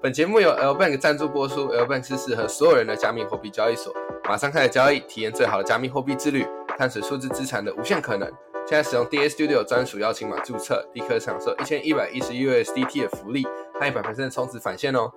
本节目由 L Bank 赞助播出，L Bank 是适合所有人的加密货币交易所。马上开始交易，体验最好的加密货币之旅，探索数字资产的无限可能。现在使用 D A Studio 专属邀请码注册，立刻享受一千一百一十 USDT 的福利，还一百的充值返现哦。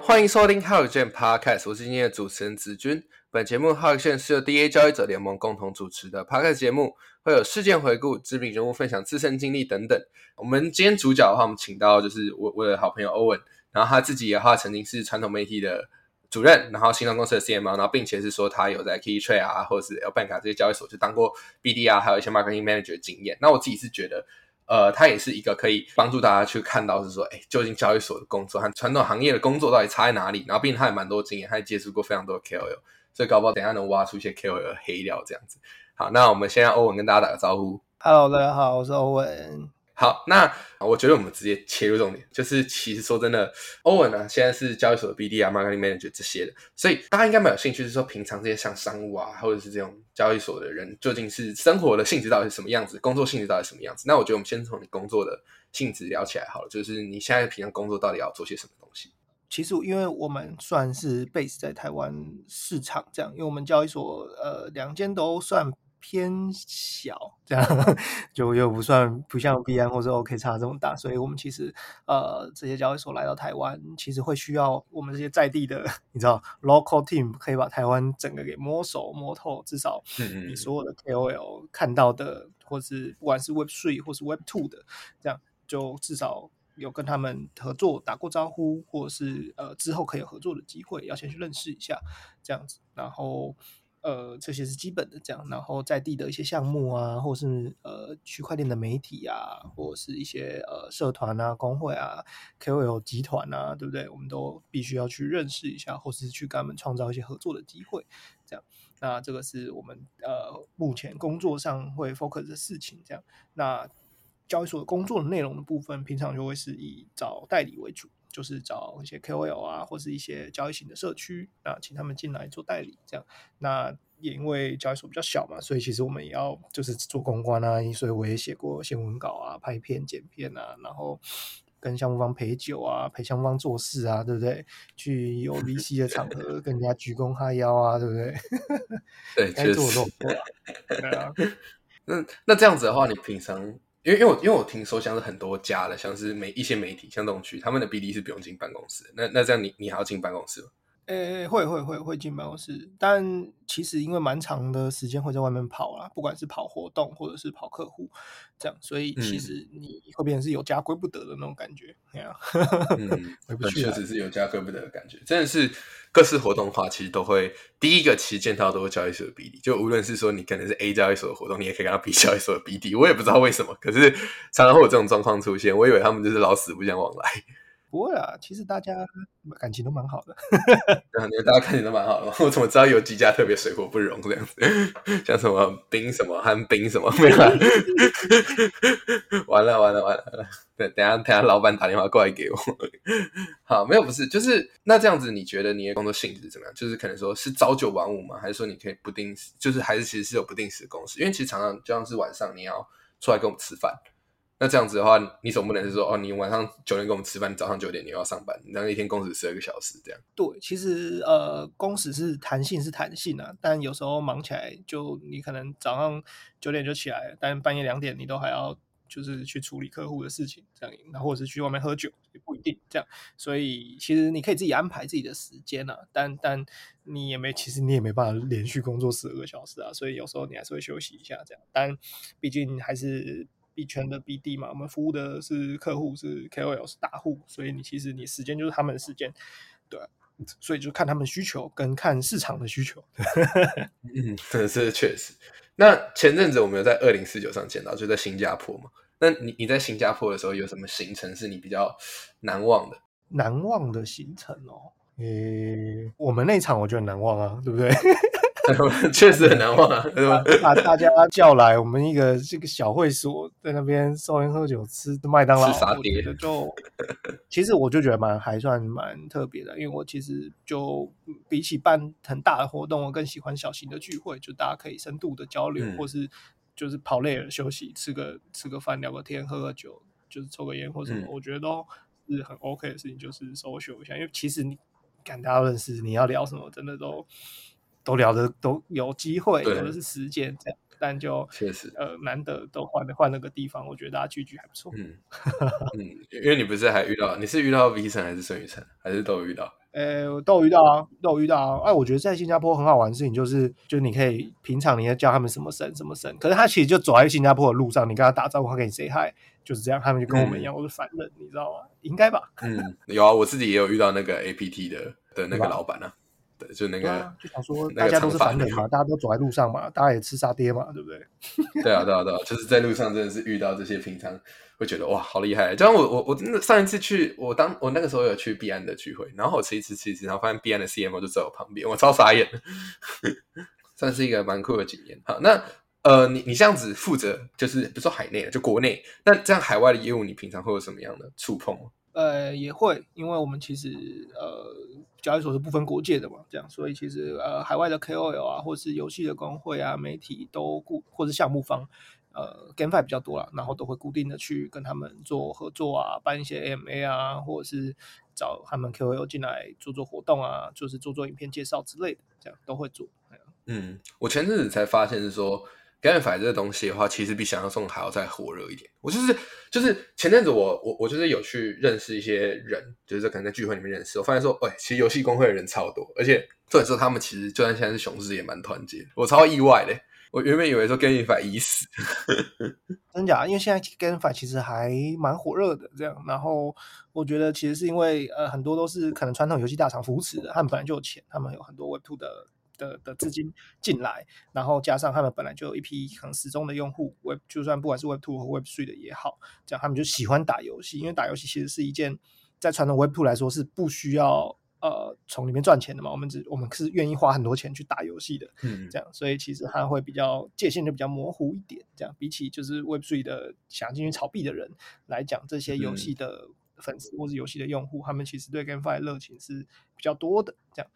欢迎收听浩宇健 Podcast，我是今天的主持人子君。本节目浩宇健是由 DA 交易者联盟共同主持的 Podcast 节目，会有事件回顾、知名人物分享自身经历等等。我们今天主角的话，我们请到就是我我的好朋友欧文，然后他自己的话曾经是传统媒体的主任，然后新创公司的 CMO，然后并且是说他有在 Keytrade 啊，或者是 L Bank 这些交易所就当过 BD 啊，还有一些 Marketing Manager 的经验。那我自己是觉得。呃，他也是一个可以帮助大家去看到，是说，哎，究竟交易所的工作和传统行业的工作到底差在哪里？然后，毕竟他也蛮多经验，他也接触过非常多的 KOL，所以搞不好等下能挖出一些 KOL 的黑料这样子。好，那我们先让欧文跟大家打个招呼。Hello，大家好，我是欧文。好，那我觉得我们直接切入重点，就是其实说真的，欧文呢现在是交易所的 BD 啊、Marketing Manager 这些的，所以大家应该蛮有兴趣，是说平常这些像商务啊，或者是这种交易所的人，究竟是生活的性质到底是什么样子，工作性质到底什么样子？那我觉得我们先从你工作的性质聊起来好了，就是你现在平常工作到底要做些什么东西？其实因为我们算是 base 在台湾市场这样，因为我们交易所呃两间都算。偏小，这样 就又不算不像 B N 或者 OK 差这么大，所以我们其实呃这些交易所来到台湾，其实会需要我们这些在地的，你知道 local team 可以把台湾整个给摸熟摸透，至少你所有的 KOL 看到的，或是不管是 Web Three 或是 Web Two 的，这样就至少有跟他们合作打过招呼，或者是呃之后可以有合作的机会，要先去认识一下这样子，然后。呃，这些是基本的，这样，然后在地的一些项目啊，或是呃区块链的媒体啊，或者是一些呃社团啊、工会啊、KOL 集团啊，对不对？我们都必须要去认识一下，或是去跟他们创造一些合作的机会，这样。那这个是我们呃目前工作上会 focus 的事情，这样。那交易所的工作的内容的部分，平常就会是以找代理为主。就是找一些 KOL 啊，或是一些交易型的社区啊，请他们进来做代理，这样。那也因为交易所比较小嘛，所以其实我们也要就是做公关啊，所以我也写过新闻稿啊，拍片、剪片啊，然后跟项目方陪酒啊，陪项目方做事啊，对不对？去有 VC 的场合跟人家鞠躬哈腰啊，对不对？对，该做的都做。对啊。那那这样子的话，你平常？因为因为我因为我听说像是很多家的，像是媒一些媒体，像这种区，他们的 BD 是不用进办公室。那那这样你你还要进办公室吗？诶，会会会会进办公室，但其实因为蛮长的时间会在外面跑啦，不管是跑活动或者是跑客户，这样，所以其实你会变成是有家归不得的那种感觉，对啊，嗯，确实是有家归不得的感觉，真的是各式活动的话，其实都会第一个其实见到都会交易所的 BD，就无论是说你可能是 A 交易所的活动，你也可以跟他比交易所的 BD，我也不知道为什么，可是常常会有这种状况出现，我以为他们就是老死不相往来。不会啊，其实大家感情都蛮好的。对，大家感情都蛮好的。我怎么知道有几家特别水火不容这样子？像什么冰什么和冰什么没有？完了完了完了完了！对，等下等下老板打电话过来给我。好，没有不是，就是那这样子，你觉得你的工作性质怎么样？就是可能说是朝九晚五吗？还是说你可以不定时？就是还是其实是有不定时的公司？因为其实常常就像是晚上你要出来跟我们吃饭。那这样子的话，你总不能是说哦，你晚上九点跟我们吃饭，早上九点你要上班，你那一天工时十二个小时这样？对，其实呃，工时是弹性是弹性啊，但有时候忙起来，就你可能早上九点就起来，但半夜两点你都还要就是去处理客户的事情，这样，然后或者是去外面喝酒也不一定这样，所以其实你可以自己安排自己的时间啊，但但你也没，其实你也没办法连续工作十二个小时啊，所以有时候你还是会休息一下这样，但毕竟还是。币圈的 BD 嘛，我们服务的是客户，是 KOL，是大户，所以你其实你时间就是他们的时间，对，所以就看他们需求跟看市场的需求。嗯，这是确实。那前阵子我们有在二零四九上见到，就在新加坡嘛。那你你在新加坡的时候有什么行程是你比较难忘的？难忘的行程哦，诶，我们那场我觉得难忘啊，对不对？确实很难忘啊。把大家叫来，我们一个这个小会所，在那边抽烟喝酒，吃麦当劳，吃沙爹，就其实我就觉得蛮还算蛮特别的，因为我其实就比起办很大的活动，我更喜欢小型的聚会，就大家可以深度的交流，或是就是跑累了休息，吃个吃个饭，聊个天，喝个酒，就是抽个烟或什么，我觉得都是很 OK 的事情，就是 social 一下，因为其实你。跟大家认识，你要聊什么，真的都都聊的都有机会，有的是时间这样，但就确实呃难得都换换了个地方，我觉得大家聚聚还不错。嗯嗯，因为你不是还遇到，你是遇到 V 城还是孙宇晨，还是都有遇到？呃，都有遇到啊，都有遇到啊。哎，我觉得在新加坡很好玩的事情就是，就是你可以平常你要叫他们什么神什么神，可是他其实就走在新加坡的路上，你跟他打招呼，他跟你 say hi，就是这样，他们就跟我们一样，都是凡人，你知道吗？应该吧？嗯，有啊，我自己也有遇到那个 APT 的的那个老板啊。对，就那个，就想说，大家都是凡人嘛，大家都走在路上嘛，大家也吃沙爹嘛，对不对？对啊，对啊，对啊，就是在路上真的是遇到这些平常会觉得哇，好厉害！就像我，我，我真的上一次去，我当我那个时候有去币安的聚会，然后我吃一吃吃一吃，然后发现币安的 CMO 就在我旁边，我超傻眼，算是一个蛮酷的经验。好，那呃，你你这样子负责，就是不说海内就国内，那这样海外的业务，你平常会有什么样的触碰吗？呃，也会，因为我们其实呃。交易所是不分国界的嘛，这样，所以其实呃，海外的 KOL 啊，或是游戏的工会啊，媒体都固，或者项目方，呃，GameFi 比较多了，然后都会固定的去跟他们做合作啊，办一些 MA 啊，或者是找他们 KOL 进来做做活动啊，就是做做影片介绍之类的，这样都会做。嗯，我前阵子才发现是说。GameFi 这个东西的话，其实比想象中还要再火热一点。我就是就是前阵子我我我就是有去认识一些人，就是可能在聚会里面认识，我发现说，哎，其实游戏公会的人超多，而且或者说他们其实就算现在是熊市也蛮团结，我超意外的。我原本以为说 GameFi 已死，真假？因为现在 GameFi 其实还蛮火热的，这样。然后我觉得其实是因为呃很多都是可能传统游戏大厂扶持的，他们本来就有钱，他们有很多 Web2 的。的的资金进来，然后加上他们本来就有一批很始终的用户，Web 就算不管是 Web Two 和 Web Three 的也好，这样他们就喜欢打游戏，因为打游戏其实是一件在传统 Web Two 来说是不需要呃从里面赚钱的嘛，我们只我们是愿意花很多钱去打游戏的，嗯，这样，所以其实它会比较界限就比较模糊一点，这样。比起就是 Web Three 的想进去炒币的人来讲，这些游戏的粉丝或是游戏的用户，他们其实对 GameFi 热情是比较多的，这样。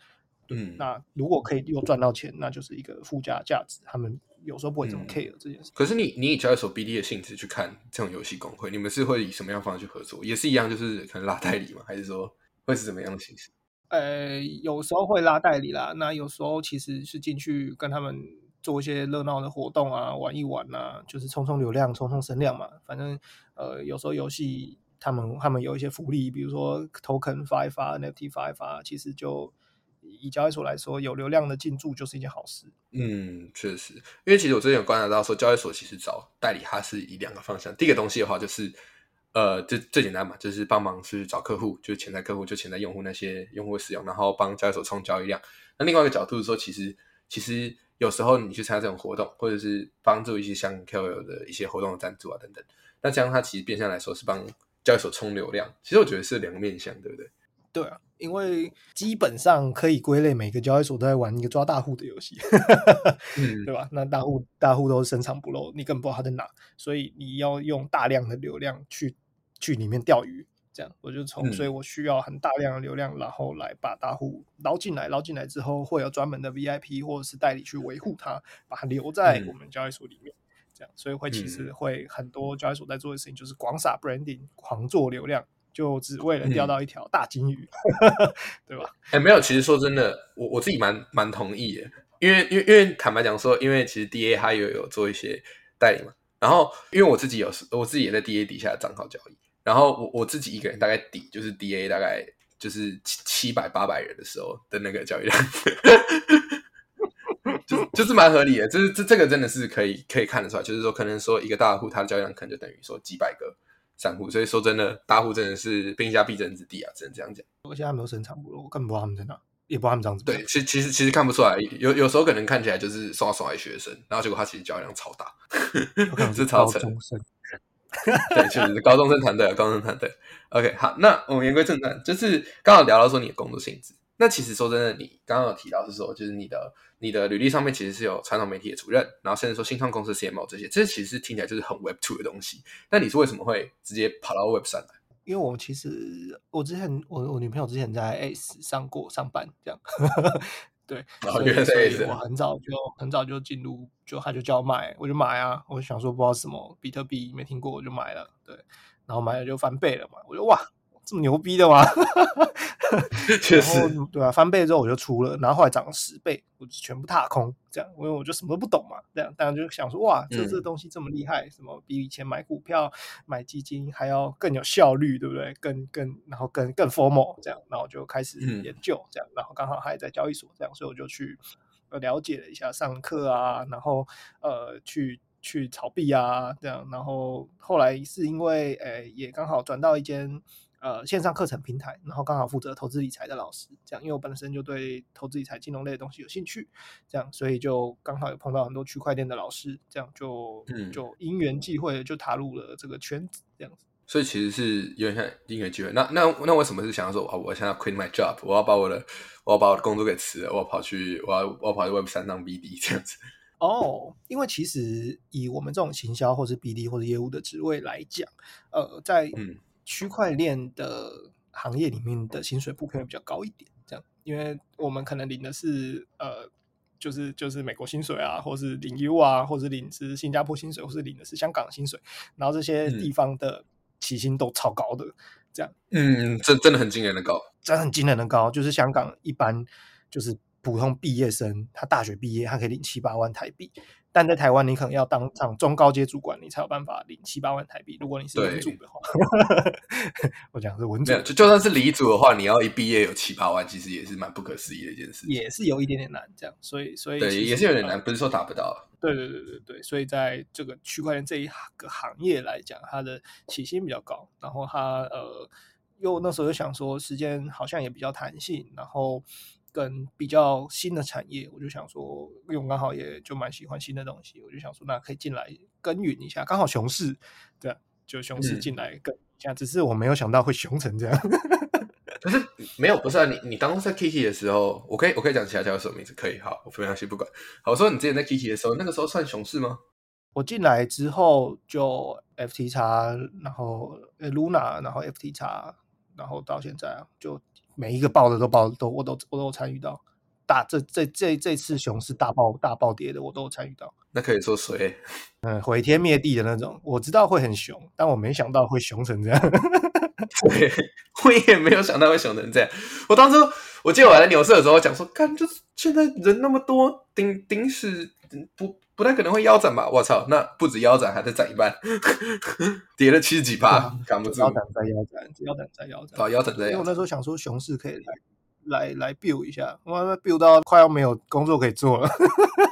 嗯，那如果可以又赚到钱，那就是一个附加价值。他们有时候不会这么 care 这件事。可是你你以交易所 BD 的性质去看这种游戏公会，你们是会以什么样方式去合作？也是一样，就是可能拉代理吗？还是说会是怎么样的形式？呃，有时候会拉代理啦。那有时候其实是进去跟他们做一些热闹的活动啊，玩一玩啊，就是冲冲流量、冲冲声量嘛。反正呃，有时候游戏他们他们有一些福利，比如说 token 发一发、NFT 发一发，其实就。以交易所来说，有流量的进驻就是一件好事。嗯，确实，因为其实我之前有观察到说，交易所其实找代理，它是以两个方向。第一个东西的话，就是呃，最最简单嘛，就是帮忙去找客户，就是潜在客户，就潜在用户那些用户使用，然后帮交易所冲交易量。那另外一个角度是说，其实其实有时候你去参加这种活动，或者是帮助一些像 KOL 的一些活动赞助啊等等，那这样它其实变相来说是帮交易所冲流量。其实我觉得是两个面向，对不对？对啊。因为基本上可以归类，每个交易所都在玩一个抓大户的游戏，对吧？那大户大户都是深藏不露，你根本不知道他在哪，所以你要用大量的流量去去里面钓鱼。这样，我就从，所以我需要很大量的流量，然后来把大户捞进来，捞进来之后会有专门的 VIP 或者是代理去维护它，把它留在我们交易所里面。这样，所以会其实会很多交易所在做的事情就是广撒 branding，狂做流量。就只为了钓到一条大金鱼，对吧？哎，没有，其实说真的，我我自己蛮蛮同意的，因为因为因为坦白讲说，因为其实 D A 它也有做一些代理嘛，然后因为我自己有时我自己也在 D A 底下的账号交易，然后我我自己一个人大概底就是 D A 大概就是七七百八百人的时候的那个交易量，就就是蛮合理的，就是这这个真的是可以可以看得出来，就是说可能说一个大户他的交易量可能就等于说几百个。散户，所以说真的，大户真的是兵家必争之地啊，只能这样讲。我现在没有深藏不露，我根本不知道他们在哪，也不知道他们这样子。对，其其实其实看不出来，有有时候可能看起来就是刷刷的学生，然后结果他其实交易量超大，是超高中生。对，确实是高中生团队啊，高中生团队。OK，好，那我们言归正传，就是刚好聊到说你的工作性质，那其实说真的，你刚刚有提到是说，就是你的你的履历上面其实是有传统媒体的主任，然后甚至说新创公司 CMO 这些，这其实听起来就是很 Web Two 的东西。那你是为什么会直接跑到 Web 三来？因为我其实我之前我我女朋友之前在 S 上过上班，这样 对，所以所以我很早就很早就进入，就他就叫我买，我就买啊，我想说不知道什么比特币没听过，我就买了，对，然后买了就翻倍了嘛，我就哇。这么牛逼的吗？确实，对啊，翻倍之后我就出了，然后后来涨了十倍，我就全部踏空，这样，因为我就什么都不懂嘛，这样，当然就想说，哇，这这东西这么厉害，什么比以前买股票、买基金还要更有效率，对不对？更更，然后更更 formal，这样，然后我就开始研究，这样，然后刚好还在交易所，这样，所以我就去了解了一下，上课啊，然后呃，去去炒币啊，这样，然后后来是因为，诶，也刚好转到一间。呃，线上课程平台，然后刚好负责投资理财的老师，这样，因为我本身就对投资理财、金融类的东西有兴趣，这样，所以就刚好有碰到很多区块链的老师，这样就就因缘际会就踏入了这个圈子，这样子。所以其实是有点像因缘际会。那那那为什么是想要说啊？我现在 quit my job，我要把我的我要把我的工作给辞了，我要跑去我要我要跑去 Web 三当 BD 这样子。哦，因为其实以我们这种行销或是 BD 或者业务的职位来讲，呃，在嗯。区块链的行业里面的薪水普遍会比较高一点，这样，因为我们可能领的是呃，就是就是美国薪水啊，或是领 U 啊，或者领是新加坡薪水，或是领的是香港薪水，然后这些地方的起薪都超高的，这样，嗯，真真的很惊人的高，真的很惊人的高，就是香港一般就是普通毕业生，他大学毕业他可以领七八万台币。但在台湾，你可能要当上中高阶主管，你才有办法领七八万台币。如果你是文组的话，我讲是文组，就就算是理组的话，你要一毕业有七八万，其实也是蛮不可思议的一件事。也是有一点点难，这样，所以所以对，也是有点难，不是说达不到。对对对对对，所以在这个区块链这一个行业来讲，它的起薪比较高，然后它呃，又那时候又想说，时间好像也比较弹性，然后。跟比较新的产业，我就想说，因为我刚好也就蛮喜欢新的东西，我就想说，那可以进来耕耘一下。刚好熊市，对，就熊市进来耕一下。只是我没有想到会熊成这样。可是没有，不是啊。你你当初在 Kiki 的时候，我可以我可以讲其他叫什么名字？可以，好，我非常先不管。好，我说你之前在 Kiki 的时候，那个时候算熊市吗？我进来之后就 FT 叉，然后 Luna，然后 FT 叉，然后到现在啊，就。每一个爆的都爆，都我都我都参与到大这这这这次熊市大爆大暴跌的，我都有参与到。那可以说谁？嗯，毁天灭地的那种。我知道会很熊，但我没想到会熊成这样。对，我也没有想到会熊成这样。我当初我记得我来牛市的时候讲说，看，就是现在人那么多，顶顶是不不太可能会腰斩吧？我操，那不止腰斩，还在斩一半，跌了七十几趴，扛不住。腰斩再腰斩，腰斩再腰斩。好，腰斩再腰斩。因为我那时候想说，熊市可以来来来 build 一下，我 build 到快要没有工作可以做了。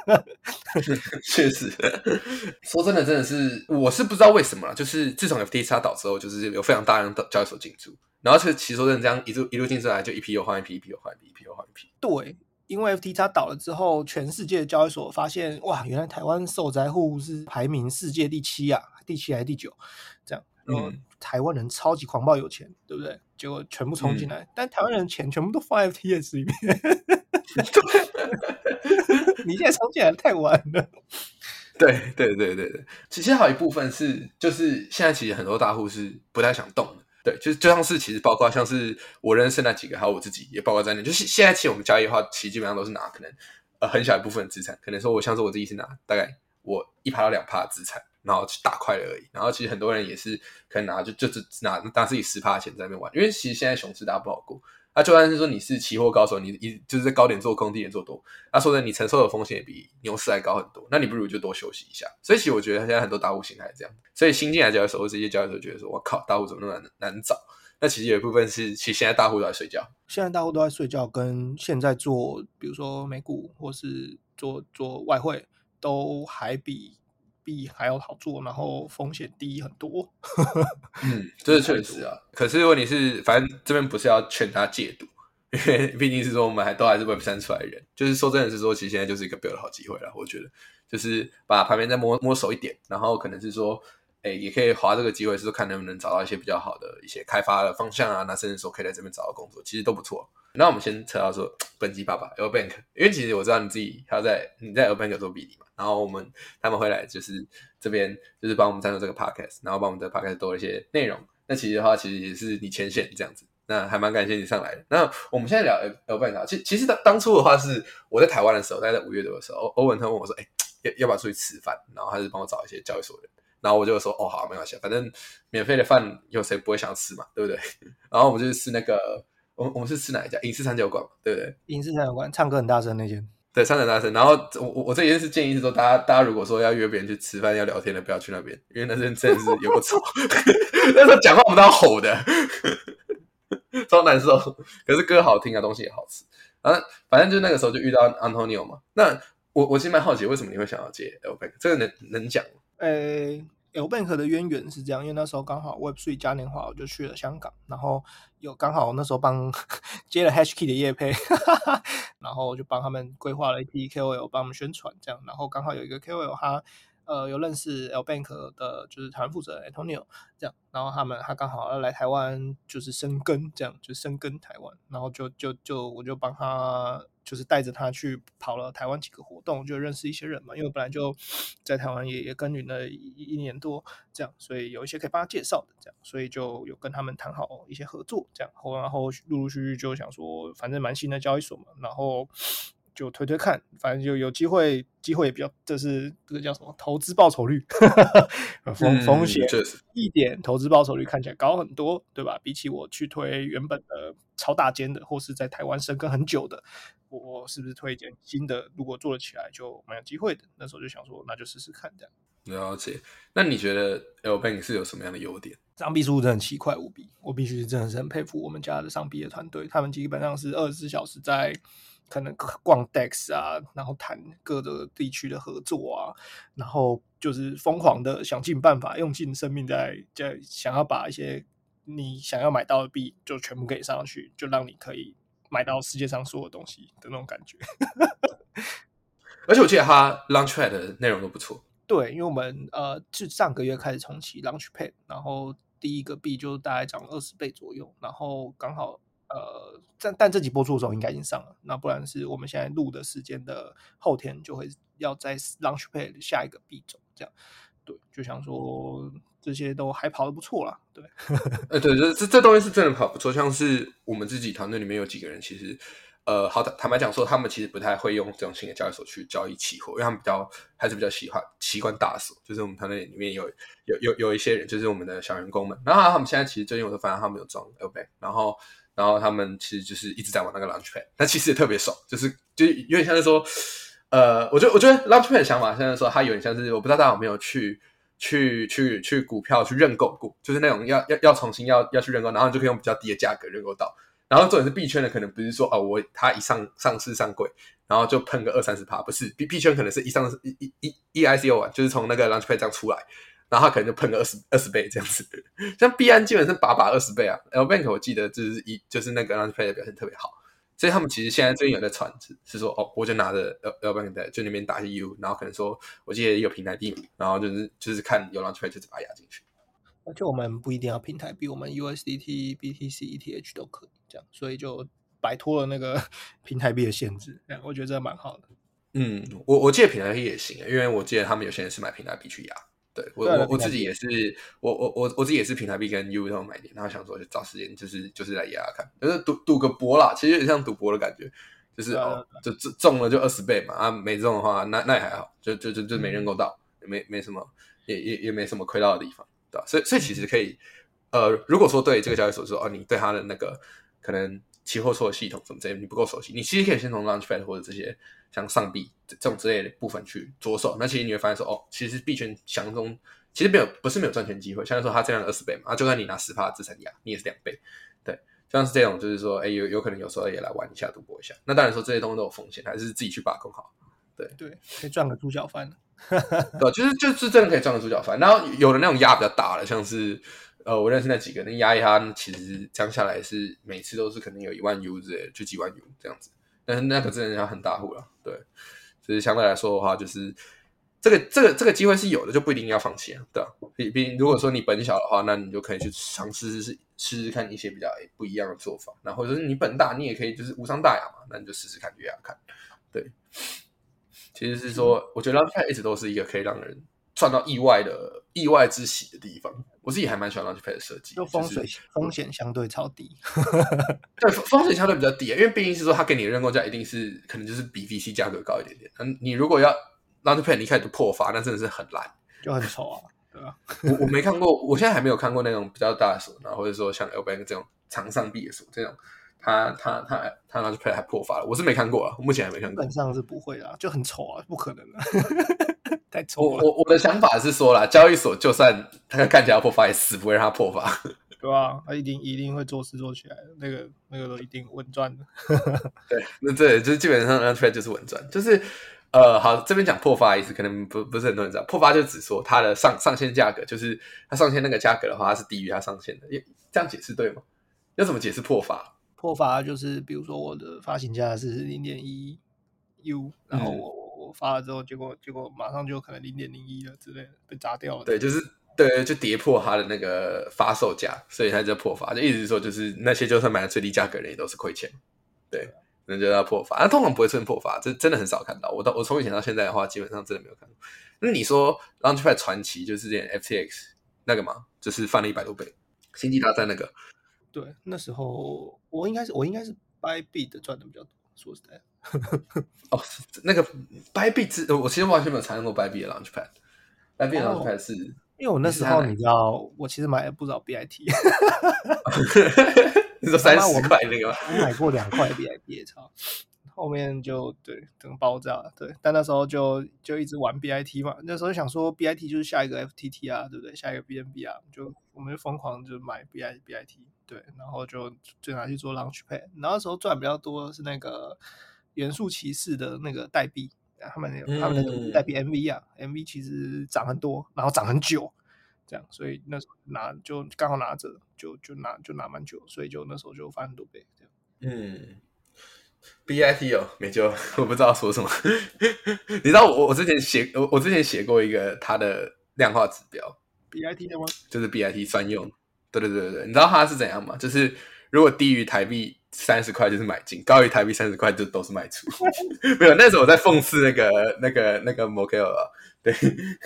确实，说真的，真的是，我是不知道为什么了。就是自从 FTX 倒之后，就是有非常大量的交易所进驻，然后是其实说真的，这样一路一路进出来，就一批又换一批，一批又换一批，一批又换一批。对。因为 FTX 倒了之后，全世界的交易所发现，哇，原来台湾受灾户是排名世界第七啊，第七还是第九？这样，然后，台湾人超级狂暴有钱，对不对？结果全部冲进来，但台湾人钱全部都放在 FTX 里面。你现在冲进来太晚了。对对对对对，其实还有一部分是，就是现在其实很多大户是不太想动的。对，就是就像是其实包括像是我认识那几个，还有我自己也包括在内。就是现在其实我们交易的话，其实基本上都是拿可能呃很小一部分资产，可能说我像是我自己是拿大概我一趴到两趴的资产，然后去打快乐而已。然后其实很多人也是可能拿就就只拿拿自己十趴的钱在那边玩，因为其实现在熊市大家不好过。那就算是说你是期货高手，你一就是在高点做空，低点做多，那说的你承受的风险也比牛市还高很多，那你不如就多休息一下。所以其实我觉得现在很多大户形态这样，所以新进来交易所这些交易所觉得说，我靠，大户怎么那么难难找？那其实有一部分是，其实现在大户都在睡觉。现在大户都在睡觉，跟现在做，比如说美股或是做做外汇，都还比币还要好做，然后风险低很多。嗯，这是确实啊。可是问题是，反正这边不是要劝他戒赌，因为毕竟是说我们还都还是 Web 三出来的人。就是说真的是说，其实现在就是一个 build 的好机会了。我觉得，就是把旁边再摸摸熟一点，然后可能是说。哎，也可以划这个机会，是说看能不能找到一些比较好的一些开发的方向啊，那甚至说可以在这边找到工作，其实都不错。那我们先扯到说本集爸爸 L Bank，因为其实我知道你自己他在你在 L Bank 做比例嘛，然后我们他们会来就是这边就是帮我们赞助这个 podcast，然后帮我们的 podcast 多一些内容。那其实的话，其实也是你牵线这样子，那还蛮感谢你上来的。那我们现在聊 L Bank 啊，其其实当当初的话是我在台湾的时候，大概在五月多的时候，欧文他问我说，哎，要要不要出去吃饭？然后他就帮我找一些交易所的人。然后我就说哦好没关系，反正免费的饭有谁不会想吃嘛，对不对？然后我们就吃那个，我我们是吃哪一家？影视三角馆嘛，对不对？影视三角馆唱歌很大声那间，对，唱歌很大声。然后我我我这件事建议是说，大家大家如果说要约别人去吃饭要聊天的，不要去那边，因为那边真的是有个吵，那时候讲话我们都要吼的，超难受。可是歌好听啊，东西也好吃。然后反正就那个时候就遇到 Antonio 嘛。那我我其实蛮好奇，为什么你会想要接 L Bank？这个能能讲吗？呃，L Bank 的渊源是这样，因为那时候刚好 Web Three 嘉年华，我就去了香港，然后有刚好那时候帮 接了 Hash Key 的业配，然后就帮他们规划了一批 KOL 帮他们宣传，这样，然后刚好有一个 KOL 他呃有认识 L Bank 的，就是台湾负责人 Antonio，这样，然后他们他刚好要来台湾，就是生根，这样就生根台湾，然后就就就我就帮他。就是带着他去跑了台湾几个活动，就认识一些人嘛。因为本来就在台湾也也耕耘了一一年多，这样，所以有一些可以帮他介绍的，这样，所以就有跟他们谈好一些合作，这样。后然后陆陆续续就想说，反正蛮新的交易所嘛，然后就推推看，反正就有机会，机会也比较，这是这个叫什么？投资报酬率，风风险一点，投资报酬率看起来高很多，对吧？比起我去推原本的超大间的，或是在台湾生根很久的。我是不是推荐新的？如果做得起来，就蛮有机会的。那时候就想说，那就试试看这样。了解。那你觉得 L Bank 是有什么样的优点？上币速度真的奇快无比，我必须真的是很佩服我们家的上币的团队。他们基本上是二十四小时在可能逛 DEX 啊，然后谈各个地区的合作啊，然后就是疯狂的想尽办法，用尽生命在在想要把一些你想要买到的币就全部给上去，就让你可以。买到世界上所有东西的那种感觉，而且我记得他 Launchpad 的内容都不错。对，因为我们呃，是上个月开始重启 Launchpad，然后第一个币就大概涨了二十倍左右，然后刚好呃，但但这集播出的时候应该已经上了，那不然是我们现在录的时间的后天就会要在 Launchpad 下一个币种这样。对，就想说这些都还跑得不错啦。对，呃，对，这这这东西是真的跑不错。像是我们自己团队里面有几个人，其实，呃，好坦坦白讲说，他们其实不太会用这种新的交易所去交易期货，因为他们比较还是比较喜欢习惯大所。就是我们团队里面有有有有一些人，就是我们的小员工们，然后他们现在其实最近我都发现他们有装 L B，然后然后他们其实就是一直在玩那个 Launchpad，但其实也特别爽，就是就有点像是说。呃，我觉得我觉得 Launchpad 的想法现在说，它有点像是我不知道大家有没有去去去去股票去认购过，就是那种要要要重新要要去认购，然后你就可以用比较低的价格认购到。然后重点是币圈的可能不是说哦，我它一上上市上柜，然后就喷个二三十趴，不是币币圈可能是一上一一一一 ICO 啊，就是从那个 Launchpad 这样出来，然后他可能就喷个二十二十倍这样子。像币安基本上把把二十倍啊，L Bank 我记得就是一就是那个 Launchpad 的表现特别好。所以他们其实现在最近有在传，是说哦，我就拿着 L L bank 在就那边打些 U，然后可能说我记得有平台币，然后就是就是看有 launch pad 就把它压进去。而且我们不一定要平台币，我们 USDT、BTC、ETH 都可以这样，所以就摆脱了那个 平台币的限制。这样我觉得这蛮好的。嗯，我我记得平台币也行，因为我记得他们有些人是买平台币去压。对我我我自己也是，我我我我自己也是平台币跟 U 都买点，然后想说就找时间就是就是来压压看，就是赌赌个博啦，其实有点像赌博的感觉，就是哦，就中中了就二十倍嘛，啊没中的话那那也还好，就就就就没认购到，没没什么，也也也没什么亏到的地方，对吧？所以所以其实可以，呃，如果说对这个交易所说哦，你对它的那个可能期货错系统什么之类你不够熟悉，你其实可以先从 Launchpad 或者这些。像上币这种之类的部分去着手，那其实你会发现说，哦，其实币圈想象中其实没有不是没有赚钱机会。像说它这样的二十倍嘛，啊，就算你拿十趴资产压，你也是两倍。对，像是这种就是说，哎，有有可能有时候也来玩一下，赌博一下。那当然说这些东西都有风险，还是自己去把控好。对对，可以赚个猪脚饭。对，就是就是真的可以赚个猪脚饭。然后有的那种压比较大的，像是呃，我认识那几个，那压一压，其实降下来是每次都是可能有一万 U 之类，就几万 U 这样子。但是那个真的要很大户了，对，就是相对来说的话，就是这个这个这个机会是有的，就不一定要放弃啊，对啊？比比如果说你本小的话，那你就可以去尝试试试试看一些比较不一样的做法。然后或者是你本大，你也可以就是无伤大雅嘛，那你就试试看月牙看。对，其实是说，我觉得 Launchpad 一直都是一个可以让人赚到意外的意外之喜的地方。我自己还蛮喜欢 Launchpad 的设计，就风水风险相对超低。对，风险相对比较低，因为毕竟是说他给你的认购价一定是可能就是比 VC 价格高一点点。嗯，你如果要 Launchpad 一开始就破发，那真的是很烂，就很丑啊。对啊，我我没看过，我现在还没有看过那种比较大的锁，然后或者说像 L Bank 这种长上臂的锁这种。他他他他拿去 play 还破发了，我是没看过啊，目前还没看过。基本上是不会啦，就很丑啊，不可能的，太丑了。我我的想法是说啦，交易所就算他看起来破发，也死不会让他破发，对啊？他一定一定会做事做起来的，那个那个都一定稳赚的。对，那这就是基本上拿出来就是稳赚，就是呃，好，这边讲破发意思可能不不是很多人知道，破发就只说它的上上限价格，就是它上限那个价格的话，它是低于它上限的，这样解释对吗？要怎么解释破发？破发就是，比如说我的发行价是零点一 U，然后我我发了之后，结果结果马上就可能零点零一了之类的被砸掉了。对，就是对，就跌破它的那个发售价，所以它就破发。就意思是说，就是那些就算买了最低价格的人也都是亏钱。对，那就要破发。那通常不会出现破发，这真的很少看到。我到我从以前到现在的话，基本上真的没有看到。那你说 Launchpad 传奇就是这 FTX 那个嘛，就是翻了一百多倍，星际大战那个。对，那时候我应该是我应该是 buy bid 赚的比较多，说实在。哦，那个 buy bid，我其实完全没有参与过 buy bit 的 launchpad。buy bid launchpad 是，因为我那时候你知道，我其实买了不少 bit。你说三十块那个吗？我买过两块 bit，操！后面就对整个爆炸，对，但那时候就就一直玩 BIT 嘛，那时候想说 BIT 就是下一个 FTT 啊，对不对？下一个 BNB 啊，就我们就疯狂就买 BI BIT，对，然后就就拿去做 Launchpad，然后那时候赚比较多是那个元素骑士的那个代币，他们他们的代币 MV 啊，MV 其实涨很多，然后涨很久，这样，所以那时候拿就刚好拿着，就就拿就拿蛮久，所以就那时候就翻很多倍，这样，嗯。B I T 哦，没救，我不知道说什么。你知道我我之前写我我之前写过一个它的量化指标，B I T 的吗？就是 B I T 专用。对对对对对，你知道它是怎样吗？就是如果低于台币三十块就是买进，高于台币三十块就都是卖出。没有，那时候我在讽刺那个那个那个 Mokel 啊，对，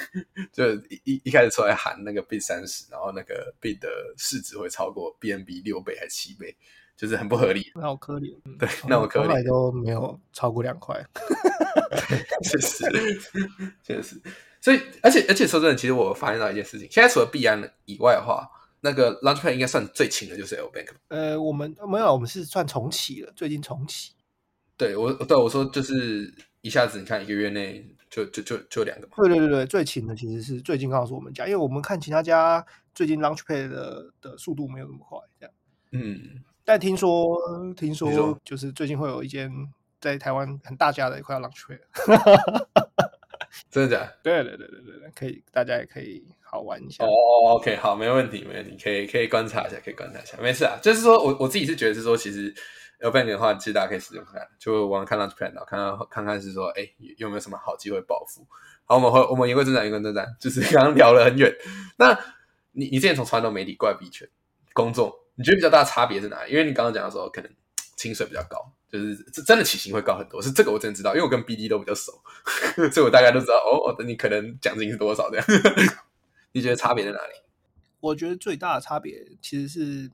就一一开始出来喊那个 B 三十，然后那个 B 的市值会超过 B N B 六倍还是七倍。就是很不合理，那好可怜。对，那我可怜都没有超过两块，确实，确实。所以，而且，而且说真的，其实我发现到一件事情，现在除了币安以外的话，那个 Launchpad 应该算最轻的，就是 L Bank。呃，我们没有，我们是算重启了，最近重启。对我，对我说，就是一下子，你看一个月内就就就就两个。对对对对，最轻的其实是最近刚好是我们家，因为我们看其他家最近 Launchpad 的的速度没有那么快，这样。嗯。但听说，听说就是最近会有一间在台湾很大家的快要 launch 了，真的假？对对对对对对，可以，大家也可以好玩一下。哦，OK，好，没问题，没问题，可以可以观察一下，可以观察一下，没事啊。就是说我我自己是觉得是说，其实 L bank 的话，其实大家可以使用看，就往看 launch plan 看看看看是说，哎，有没有什么好机会暴富？好，我们会我们言归正传，言归正传，就是刚刚聊了很远。那你你之前从传统媒体过来币圈工作。你觉得比较大的差别是哪里？因为你刚刚讲的时候，可能薪水比较高，就是这真的起薪会高很多。是这个我真的知道，因为我跟 BD 都比较熟，所以我大概都知道哦，你可能奖金是多少这样。你觉得差别在哪里？我觉得最大的差别其实是，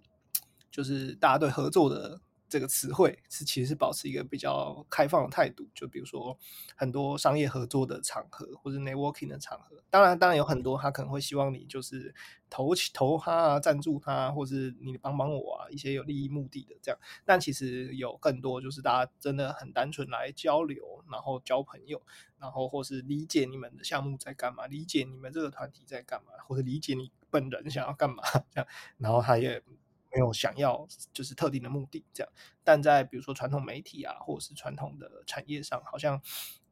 就是大家对合作的。这个词汇是其实是保持一个比较开放的态度，就比如说很多商业合作的场合或者 networking 的场合，当然当然有很多他可能会希望你就是投投他啊，赞助他，或是你帮帮我啊，一些有利益目的的这样。但其实有更多就是大家真的很单纯来交流，然后交朋友，然后或是理解你们的项目在干嘛，理解你们这个团体在干嘛，或者理解你本人想要干嘛 这样，然后他也。没有想要就是特定的目的这样，但在比如说传统媒体啊，或者是传统的产业上，好像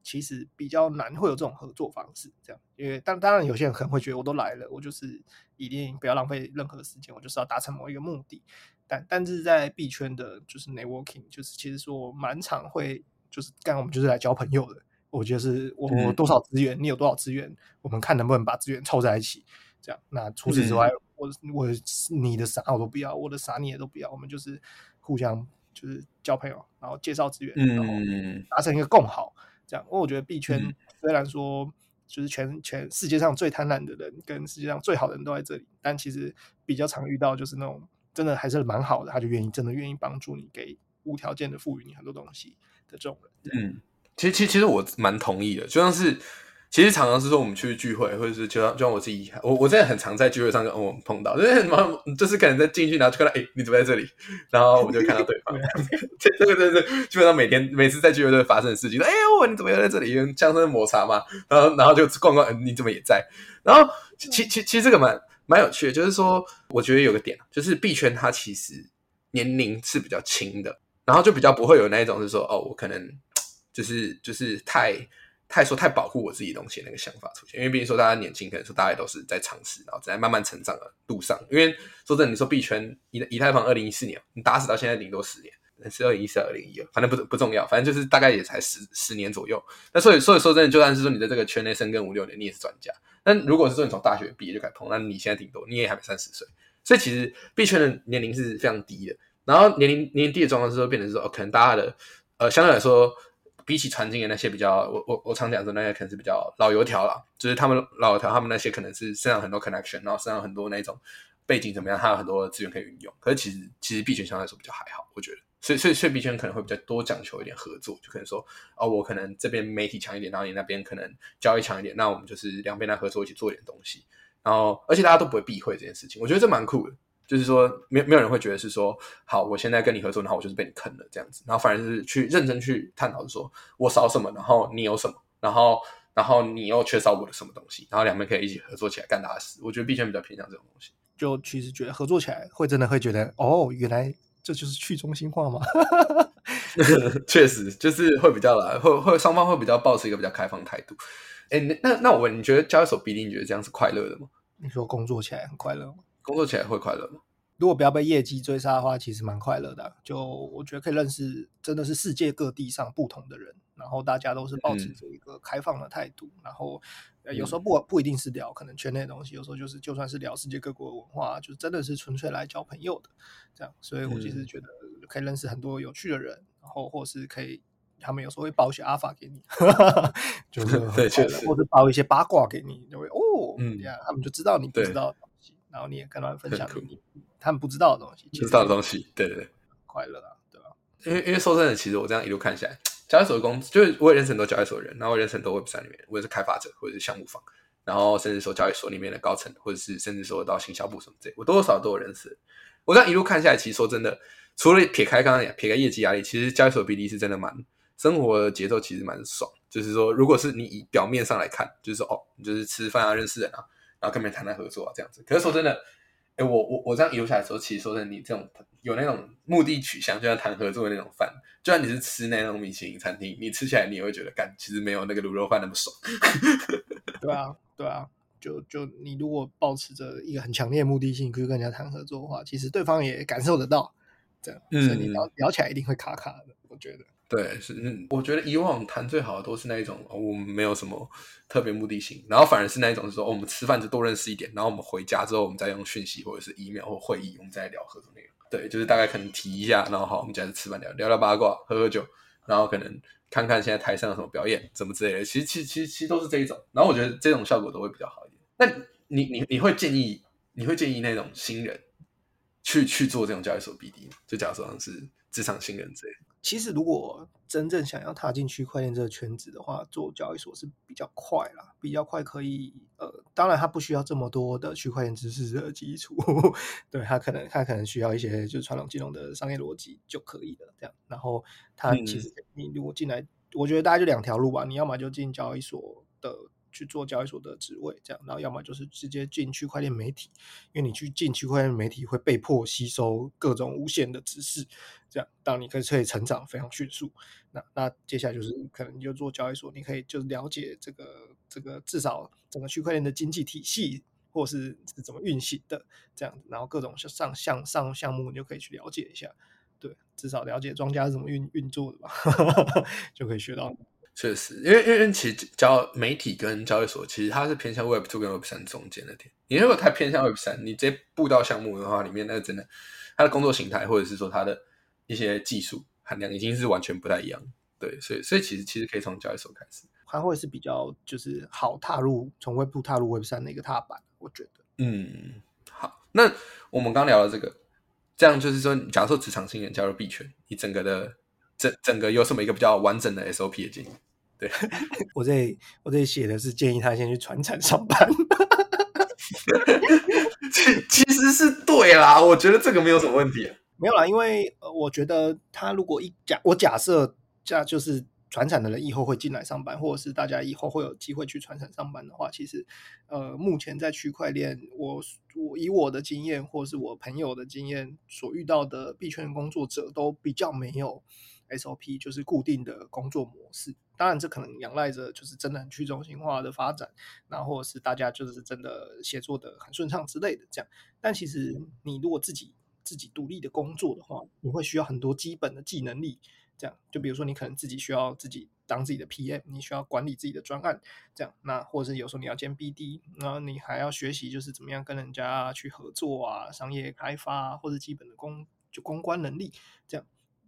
其实比较难会有这种合作方式这样。因为当当然有些人可能会觉得我都来了，我就是一定不要浪费任何时间，我就是要达成某一个目的。但但是在币圈的，就是 networking，就是其实说满场会就是干我们就是来交朋友的。我觉得是我我多少资源，你有多少资源，我们看能不能把资源凑在一起。这样，那除此之外，我我你的啥我都不要，我的啥你也都不要，我们就是互相就是交朋友，然后介绍资源，然后嗯达成一个共好，这样。因为我觉得币圈嗯虽然说就是全全世界上最贪婪的人跟世界上最好的人都在这里，但其实比较常遇到就是那种真的还是蛮好的，他就愿意真的愿意帮助你，给无条件的赋予你很多东西的这种人。嗯，其实其实其实我蛮同意的，就像是。其实常常是说我们去聚会，或者是就像就像我自己，我我真的很常在聚会上跟我们碰到，就是很忙，就是可能在进去，然后就看到，哎、你怎么在这里？然后我就看到对方，这这个这个基本上每天每次在聚会都会发生的事情。哎呦，你怎么又在这里？因为像是摩擦嘛，然后然后就逛逛，嗯你怎么也在？然后其其其其实这个蛮蛮有趣的，就是说，我觉得有个点，就是币圈它其实年龄是比较轻的，然后就比较不会有那一种是说，哦，我可能 就是就是太。太说太保护我自己东西那个想法出现，因为毕竟说大家年轻，可能说大家都是在尝试，然后在慢慢成长的路上。因为说真的，你说币圈以以太坊二零一四年，你打死到现在顶多十年，是二零一四、二零一二，反正不不重要，反正就是大概也才十十年左右。那所以所以说真的，就算是说你在这个圈内深耕五六年，你也是专家。但如果是说你从大学毕业就开始碰，那你现在顶多你也还没三十岁，所以其实币圈的年龄是非常低的。然后年龄年龄低的状况是说，变成说、哦、可能大家的呃相对来说。比起传经的那些比较，我我我常讲说那些可能是比较老油条啦，就是他们老油条，他们那些可能是身上很多 connection，然后身上很多那种背景怎么样，他有很多资源可以运用。可是其实其实币圈相对来说比较还好，我觉得，所以所以所以币圈可能会比较多讲求一点合作，就可能说哦，我可能这边媒体强一点，然后你那边可能交易强一点，那我们就是两边来合作一起做一点东西。然后而且大家都不会避讳这件事情，我觉得这蛮酷的。就是说，没没有人会觉得是说，好，我现在跟你合作，然后我就是被你坑了这样子，然后反而是去认真去探讨，说我少什么，然后你有什么，然后然后你又缺少我的什么东西，然后两边可以一起合作起来干大事。我觉得币圈比较偏向这种东西。就其实觉得合作起来会真的会觉得，哦，原来这就是去中心化嘛？确实，就是会比较来，会会双方会比较保持一个比较开放态度。哎，那那我问，你觉得交易所比例，你觉得这样是快乐的吗？你说工作起来很快乐吗？工作起来会快乐吗？如果不要被业绩追杀的话，其实蛮快乐的啊。就我觉得可以认识真的是世界各地上不同的人，然后大家都是保持着一个开放的态度，然后呃有时候不不一定是聊可能圈内的东西，有时候就是就算是聊世界各国的文化，就真的是纯粹来交朋友的这样。所以我其实觉得可以认识很多有趣的人，然后或是可以他们有时候会报一些阿法给你，就是 对确实或者报一些八卦给你，就会哦，嗯呀，他们就知道你不知道然后你也跟他们分享你他们不知道的东西，不知道的东西，对对对。快乐啊，对吧？因为因为说真的，其实我这样一路看下来，交易所的公司就是我也认识很多交易所的人，然后我认识很多 Web 三里面，我也是开发者或者是项目方，然后甚至说交易所里面的高层，或者是甚至说到行销部什么之类，我多多少少都有认识。我这样一路看下来，其实说真的，除了撇开刚刚讲撇开业绩压力，其实交易所比例是真的蛮生活的节奏，其实蛮爽。就是说，如果是你以表面上来看，就是说哦，你就是吃饭啊，认识人啊，然后跟别人谈谈合作啊这样子。可是说真的。哎，我我我这样一路下来的时候，其实说真的，你这种有那种目的取向，就像谈合作的那种饭，就算你是吃那种米其林餐厅，你吃起来你也会觉得，干其实没有那个卤肉饭那么爽。对啊，对啊，就就你如果保持着一个很强烈的目的性，去跟人家谈合作的话，其实对方也感受得到，这样，所以你聊聊起来一定会卡卡的，我觉得。对，是，嗯，我觉得以往谈最好的都是那一种，我们没有什么特别目的性，然后反而是那一种是说，哦、我们吃饭就多认识一点，然后我们回家之后，我们再用讯息或者是 email 或会议，我们再聊合作内容。对，就是大概可能提一下，然后好，我们接着吃饭聊聊聊八卦，喝喝酒，然后可能看看现在台上有什么表演，什么之类的。其实，其实，其实，其实都是这一种。然后我觉得这种效果都会比较好一点。那你，你，你会建议，你会建议那种新人去去做这种交易所 BD 吗？就假如说是职场新人之类的。其实，如果真正想要踏进区块链这个圈子的话，做交易所是比较快啦，比较快可以呃，当然它不需要这么多的区块链知识的基础，对它可能它可能需要一些就是传统金融的商业逻辑就可以了，这样。然后它其实你如果进来，我觉得大概就两条路吧，你要么就进交易所的。去做交易所的职位，这样，然后要么就是直接进区块链媒体，因为你去进区块链媒体会被迫吸收各种无限的知识，这样，当你可以可以成长非常迅速。那那接下来就是可能你就做交易所，你可以就是了解这个这个至少整个区块链的经济体系或是怎么运行的这样子，然后各种上项上项目你就可以去了解一下，对，至少了解庄家是怎么运运作的吧，就可以学到。确实，因为因为其实交媒体跟交易所，其实它是偏向 Web Two 跟 Web 三中间的点。你如果太偏向 Web 三，你直接步到项目的话，里面那个真的，它的工作形态或者是说它的一些技术含量，已经是完全不太一样。对，所以所以其实其实可以从交易所开始，它会是比较就是好踏入从 Web Two 踏入 Web 三的一个踏板，我觉得。嗯，好，那我们刚聊了这个，这样就是说，假如说职场新人加入币圈，你整个的整整个有什么一个比较完整的 SOP 的建议？对 我这里我这里写的是建议他先去船厂上班，其其实是对啦，我觉得这个没有什么问题。没有啦，因为呃，我觉得他如果一假我假设这样就是船厂的人以后会进来上班，或者是大家以后会有机会去船厂上班的话，其实呃，目前在区块链，我我以我的经验或者是我朋友的经验所遇到的币圈工作者都比较没有。SOP 就是固定的工作模式，当然这可能仰赖着就是真的很去中心化的发展，那或者是大家就是真的协作的很顺畅之类的这样。但其实你如果自己自己独立的工作的话，你会需要很多基本的技能力，这样就比如说你可能自己需要自己当自己的 PM，你需要管理自己的专案，这样那或者是有时候你要兼 BD，然后你还要学习就是怎么样跟人家去合作啊，商业开发或者基本的公就公关能力这样。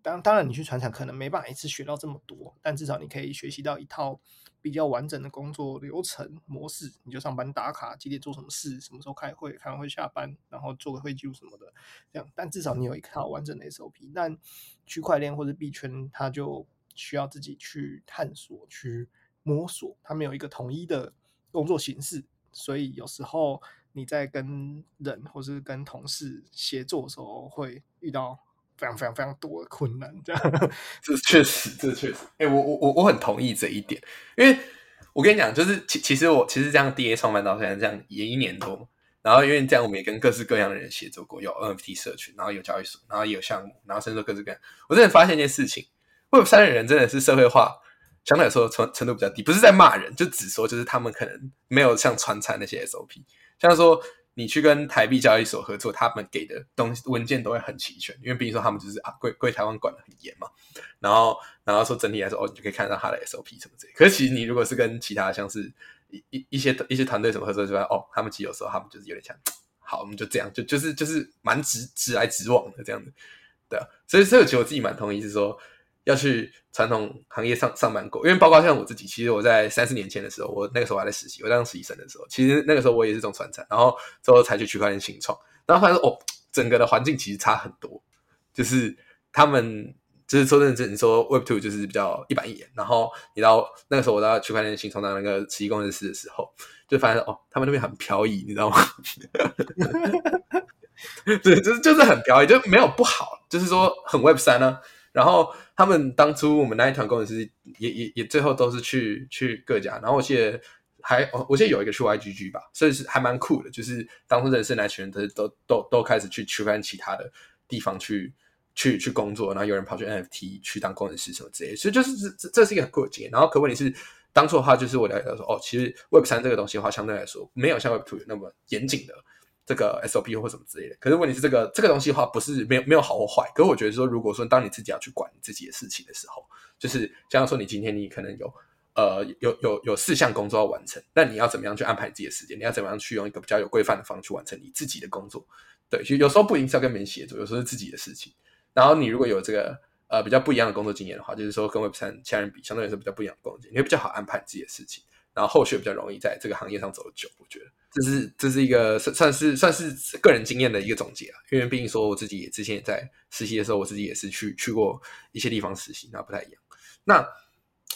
当当然，你去船厂可能没办法一次学到这么多，但至少你可以学习到一套比较完整的工作流程模式。你就上班打卡，几点做什么事，什么时候开会，开完会下班，然后做个会记录什么的，这样。但至少你有一套完整的 SOP。但区块链或者币圈，它就需要自己去探索、去摸索，它没有一个统一的工作形式，所以有时候你在跟人或是跟同事协作的时候，会遇到。非常非常非常多的困难，这样。这确实，这确实，哎，我我我我很同意这一点，因为我跟你讲，就是其其实我其实这样 D A 创办到现在这样也一年多，然后因为这样我们也跟各式各样的人协作过，有 N F T 社群，然后有交易所，然后也有项目，然后甚至各式各样，我真的发现一件事情，会有三的人真的是社会化相对来说程程度比较低，不是在骂人，就只说就是他们可能没有像传产那些 S O P，像说。你去跟台币交易所合作，他们给的东西文件都会很齐全，因为毕竟说他们就是啊，归归台湾管的很严嘛。然后，然后说整体来说，哦，你就可以看到他的 SOP 什么之类。可是其实你如果是跟其他像是一一一些一些团队什么合作，就发现哦，他们其实有时候他们就是有点像，好，我们就这样，就就是就是蛮直直来直往的这样子，对。所以这个其实我自己蛮同意，是说。要去传统行业上上班过，因为包括像我自己，其实我在三四年前的时候，我那个时候还在实习，我当实习生的时候，其实那个时候我也是种传产，然后之后才去区块链新创，然后发现哦，整个的环境其实差很多，就是他们就是说认真，你说 Web Two 就是比较一板一眼，然后你到那个时候我到区块链新创当那个实习工程师的时候，就发现哦，他们那边很飘逸，你知道吗？对，就是就是很飘逸，就没有不好，就是说很 Web 三呢。然后他们当初我们那一团工程师也也也最后都是去去各家，然后我记得还我记得有一个去 YGG 吧，所以是还蛮酷的。就是当初认识那群人都都都都开始去去翻其他的地方去去去工作，然后有人跑去 NFT 去当工程师什么之类，所以就是这这这是一个很酷的经验。然后可问题是当初的话，就是我了解到说，哦，其实 Web 三这个东西的话，相对来说没有像 Web two 那么严谨的。这个 SOP 或什么之类的，可是问题是这个这个东西的话，不是没有没有好或坏。可是我觉得说，如果说当你自己要去管自己的事情的时候，就是像说你今天你可能有呃有有有四项工作要完成，那你要怎么样去安排自己的时间？你要怎么样去用一个比较有规范的方式去完成你自己的工作？对，其实有时候不一定是要跟别人协作，有时候是自己的事情。然后你如果有这个呃比较不一样的工作经验的话，就是说跟 Web 三其他人比，相对来说比较不一样的工作经验，你会比较好安排自己的事情，然后后续比较容易在这个行业上走得久。我觉得。这是这是一个算算是算是个人经验的一个总结啊，因为毕竟说我自己也之前也在实习的时候，我自己也是去去过一些地方实习，那不太一样。那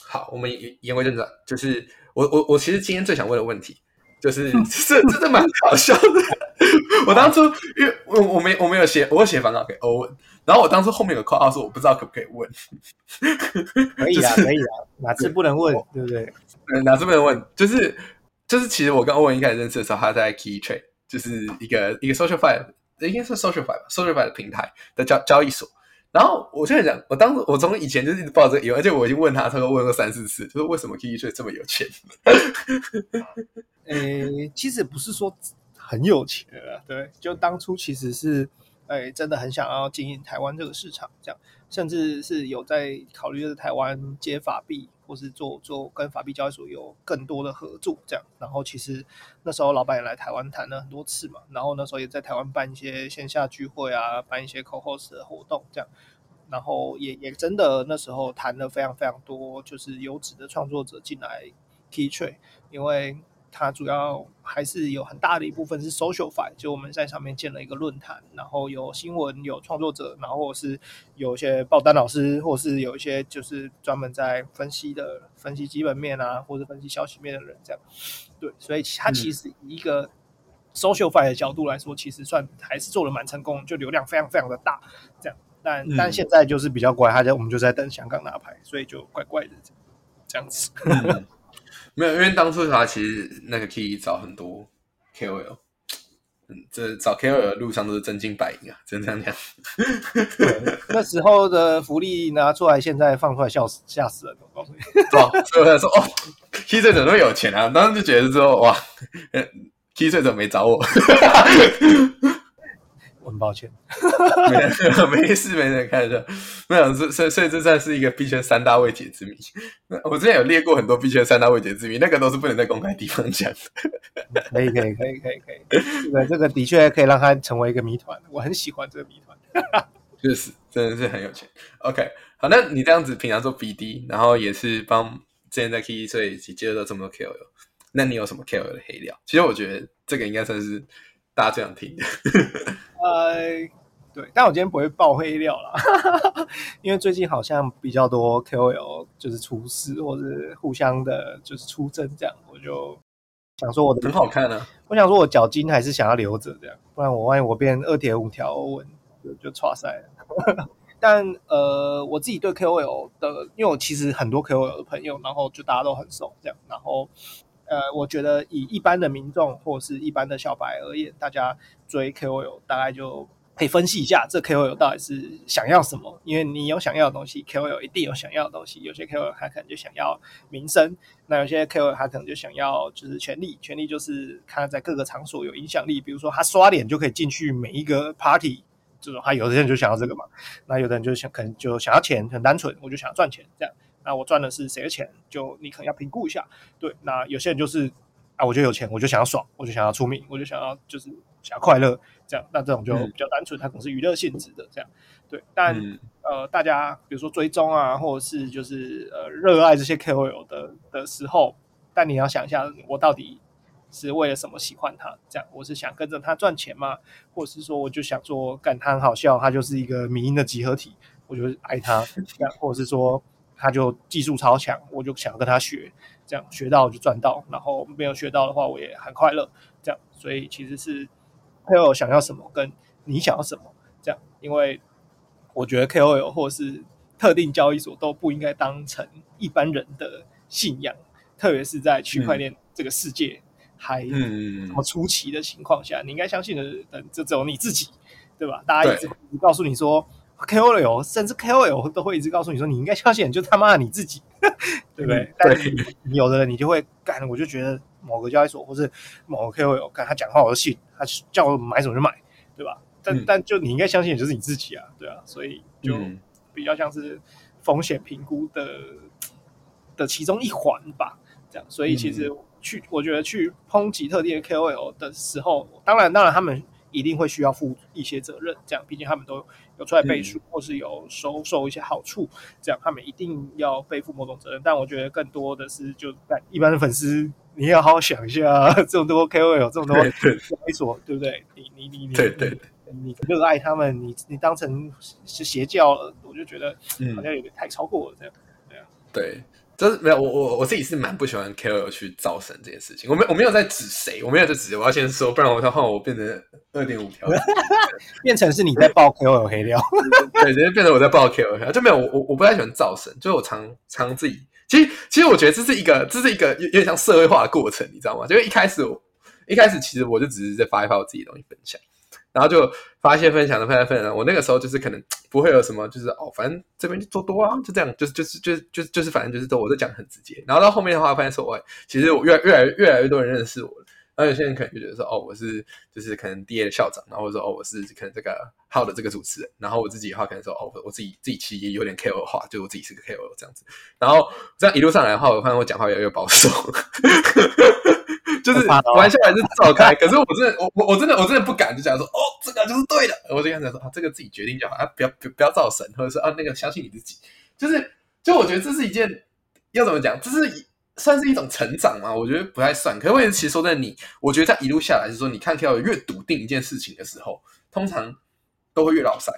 好，我们言归正传，就是我我我其实今天最想问的问题，就是 这真的蛮搞笑的。我当初因为我我没我没有写，我写反稿给欧文，然后我当初后面有括号说我不知道可不可以问，可以啊 可以啊，哪次不能问对不对？哪次不能问就是。就是其实我跟欧文一开始认识的时候，他在 Key Trade，就是一个一个 Social Fi，应该是 Social Fi 吧，Social Fi 的平台的交交易所。然后我就在讲，我当时我从以前就是一直抱着疑问，而且我已经问他，他说问过三四次，就是为什么 Key Trade 这么有钱？呃，其实不是说很有钱啊，对，就当初其实是，哎，真的很想要经营台湾这个市场，这样，甚至是有在考虑在台湾接法币。或是做做跟法币交易所有更多的合作这样。然后其实那时候老板也来台湾谈了很多次嘛，然后那时候也在台湾办一些线下聚会啊，办一些 co-host 的活动这样。然后也也真的那时候谈了非常非常多，就是优质的创作者进来 Key Trade，因为它主要还是有很大的一部分是 social fight，就我们在上面建了一个论坛，然后有新闻、有创作者，然后是有一些报单老师，或是有一些就是专门在分析的、分析基本面啊，或者分析消息面的人这样。对，所以它其实以一个 social fight 的角度来说，其实算还是做的蛮成功，就流量非常非常的大这样。但但现在就是比较乖，他在我们就在等香港拿牌，所以就怪怪的这样子。没有，因为当初他其实那个 Key 找很多 KOL，嗯，这找 KOL 的路上都是真金白银啊，真这样讲。那时候的福利拿出来，现在放出来笑死吓死人，我告诉你。所以我说哦，Key 最怎么有钱啊？当时就觉得说哇，Key 最怎么没找我？我很抱歉，没 没事没事，开玩笑。没有，所以所以这算是一个币圈三大未解之谜。我之前有列过很多币圈三大未解之谜，那个都是不能在公开地方讲的。可以可以可以可以可以，这个这个的确可以让它成为一个谜团。我很喜欢这个谜团，确实真的是很有钱。OK，好，那你这样子平常做 BD，然后也是帮之前在 K 所以接触到这么多 KOL，那你有什么 KOL 的黑料？其实我觉得这个应该算是。大家最想听，呃，对，但我今天不会爆黑料啦，因为最近好像比较多 KOL 就是出事或者互相的，就是出征这样，我就想说我的很好看呢。我想说我脚筋还是想要留着这样，不然我万一我变二铁五条纹就就差赛了。但呃，我自己对 KOL 的，因为我其实很多 KOL 的朋友，然后就大家都很熟这样，然后。呃，我觉得以一般的民众或是一般的小白而言，大家追 KOL 大概就可以分析一下，这 KOL 到底是想要什么？因为你有想要的东西，KOL 一定有想要的东西。有些 KOL 他可能就想要名声，那有些 KOL 他可能就想要就是权力，权力就是看在各个场所有影响力，比如说他刷脸就可以进去每一个 party，这种他有的人就想要这个嘛。那有的人就想可能就想要钱，很单纯，我就想要赚钱这样。那我赚的是谁的钱？就你可能要评估一下。对，那有些人就是啊，我就有钱，我就想要爽，我就想要出名，我就想要就是想要快乐，这样。那这种就比较单纯，它可能是娱乐性质的这样。对，但呃，大家比如说追踪啊，或者是就是呃热爱这些 KOL 的的时候，但你要想一下，我到底是为了什么喜欢他？这样，我是想跟着他赚钱吗？或者是说，我就想说，感他很好笑，他就是一个迷音的集合体，我就爱他。这样，或者是说。他就技术超强，我就想跟他学，这样学到就赚到，然后没有学到的话，我也很快乐。这样，所以其实是 KOL 想要什么，跟你想要什么，这样。因为我觉得 KOL 或是特定交易所都不应该当成一般人的信仰，特别是在区块链这个世界还这么出奇的情况下，你应该相信的人就只有你自己，对吧？大家一直告诉你说。KOL 甚至 KOL 都会一直告诉你说，你应该相信就他妈的你自己，对不对？但是有的人你就会干，我就觉得某个交易所或是某个 KOL 干他讲话我就信，他叫我买什么就买，对吧？但但就你应该相信就是你自己啊，对啊，所以就比较像是风险评估的的其中一环吧，这样。所以其实去我觉得去抨击特定的 KOL 的时候，当然当然他们一定会需要负一些责任，这样，毕竟他们都。有出来背书，或是有收受一些好处，这样他们一定要背负某种责任。但我觉得更多的是，就在一般的粉丝，你要好好想一下，这么多 KOL，这么多猥琐，对不对？你你你你，对对，你热爱他们，你你当成是邪教了，我就觉得好像有点太超过了，这样，对啊，对。就是没有我我我自己是蛮不喜欢 KOL 去造神这件事情。我没我没有在指谁，我没有在指，我要先说，不然我要换我变成二点五条，变成是你在爆 KOL 黑料，对，直接变成我在爆 KOL 黑料，就没有我我我不太喜欢造神，就是我常常自己，其实其实我觉得这是一个这是一个有点像社会化的过程，你知道吗？就是一开始我一开始其实我就只是在发一发我自己的东西分享。然后就发现分享的分享分享，我那个时候就是可能 不会有什么，就是哦，反正这边就做多啊，就这样，就是就是就是就是就是反正就是都我在讲很直接。然后到后面的话，发现说，哎，其实我越越来越来越多人认识我了，然后有些人可能就觉得说，哦，我是就是可能 DA 的校长，然后说哦，我是可能这个号的这个主持人，然后我自己的话可能说，哦，我自己自己其实也有点 KOL 化，就我自己是个 KOL 这样子。然后这样一路上来的话，我发现我讲话越来越保守。就是玩笑还是照开，可是我真的，我我我真的我真的不敢就讲说，哦，这个就是对的，我就跟他讲说啊，这个自己决定就好，啊，不要不不要造神，或者是啊那个相信你自己，就是就我觉得这是一件要怎么讲，这是算是一种成长嘛？我觉得不太算，可是问题其实说在你，我觉得在一路下来就是说，你看 K O 越笃定一件事情的时候，通常都会越老塞。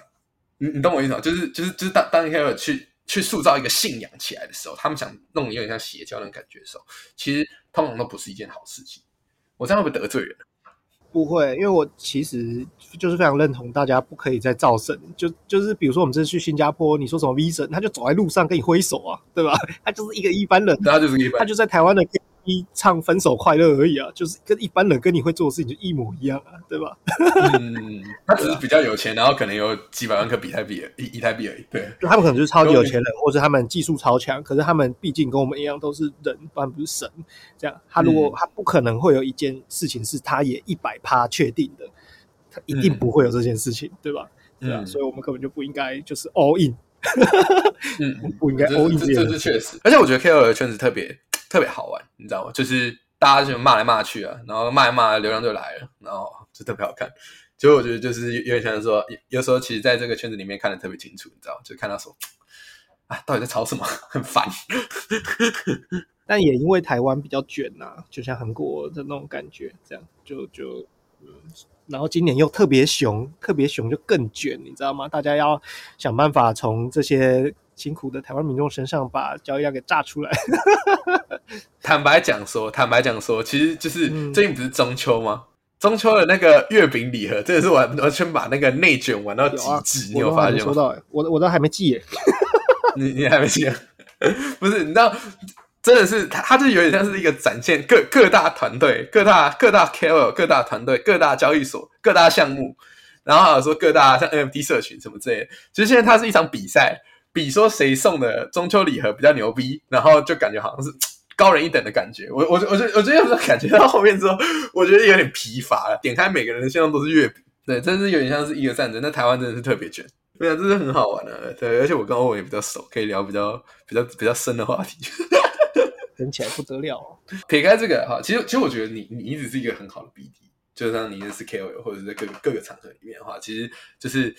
你你懂我意思吗？就是就是就是当当 K O 去去塑造一个信仰起来的时候，他们想弄有点像邪教那种感觉的时候，其实。通常都不是一件好事情，我这样会不会得罪人？不会，因为我其实就是非常认同大家不可以再造神。就就是比如说我们这次去新加坡，你说什么 V 神，他就走在路上跟你挥手啊，对吧？他就是一个一般人，他就是一般，他就在台湾的。一唱分手快乐而已啊，就是跟一般人跟你会做的事情就一模一样啊，对吧？嗯，他只是比较有钱，然后可能有几百万颗比特币，以以太币而已。对，就他们可能就是超级有钱人，或者他们技术超强，可是他们毕竟跟我们一样都是人，不然不是神。这样，他如果他不可能会有一件事情是他也一百趴确定的，他一定不会有这件事情，对吧？对啊，所以我们根本就不应该就是 all in。嗯，不应该 all in，这是确实。而且我觉得 K O L 圈子特别。特别好玩，你知道吗？就是大家就骂来骂去啊，然后骂一骂，流量就来了，然后就特别好看。所以我觉得就是有点像说，有时候其实在这个圈子里面看的特别清楚，你知道吗？就看到说啊，到底在吵什么，很烦。但也因为台湾比较卷呐，就像韩国的那种感觉，这样就就嗯，然后今年又特别熊，特别熊就更卷，你知道吗？大家要想办法从这些。辛苦的台湾民众身上把交易量给炸出来。坦白讲说，坦白讲说，其实就是最近不是中秋吗？中秋的那个月饼礼盒，真的是完完全把那个内卷玩到极致。你有发现吗？收到，我我都还没寄耶。你你还没寄？不是，你知道，真的是他，他就有点像是一个展现各各大团队、各大各大 KOL、各大团队、各大交易所、各大项目，然后还有说各大像 NFT 社群什么之类的。其实现在它是一场比赛。比说谁送的中秋礼盒比较牛逼，然后就感觉好像是 高人一等的感觉。我我我觉我觉得有时候感觉到后面之后，我觉得有点疲乏了。点开每个人的信上都是月饼，对，真是有点像是一个战争。那台湾真的是特别卷，对啊，这是很好玩的。对，而且我跟欧文也比较熟，可以聊比较比较比较深的话题，整起来不得了。撇开这个哈，其实其实我觉得你你一直是一个很好的 BD，就像你认识 KOL 或者是在各各个场合里面的话，其实就是。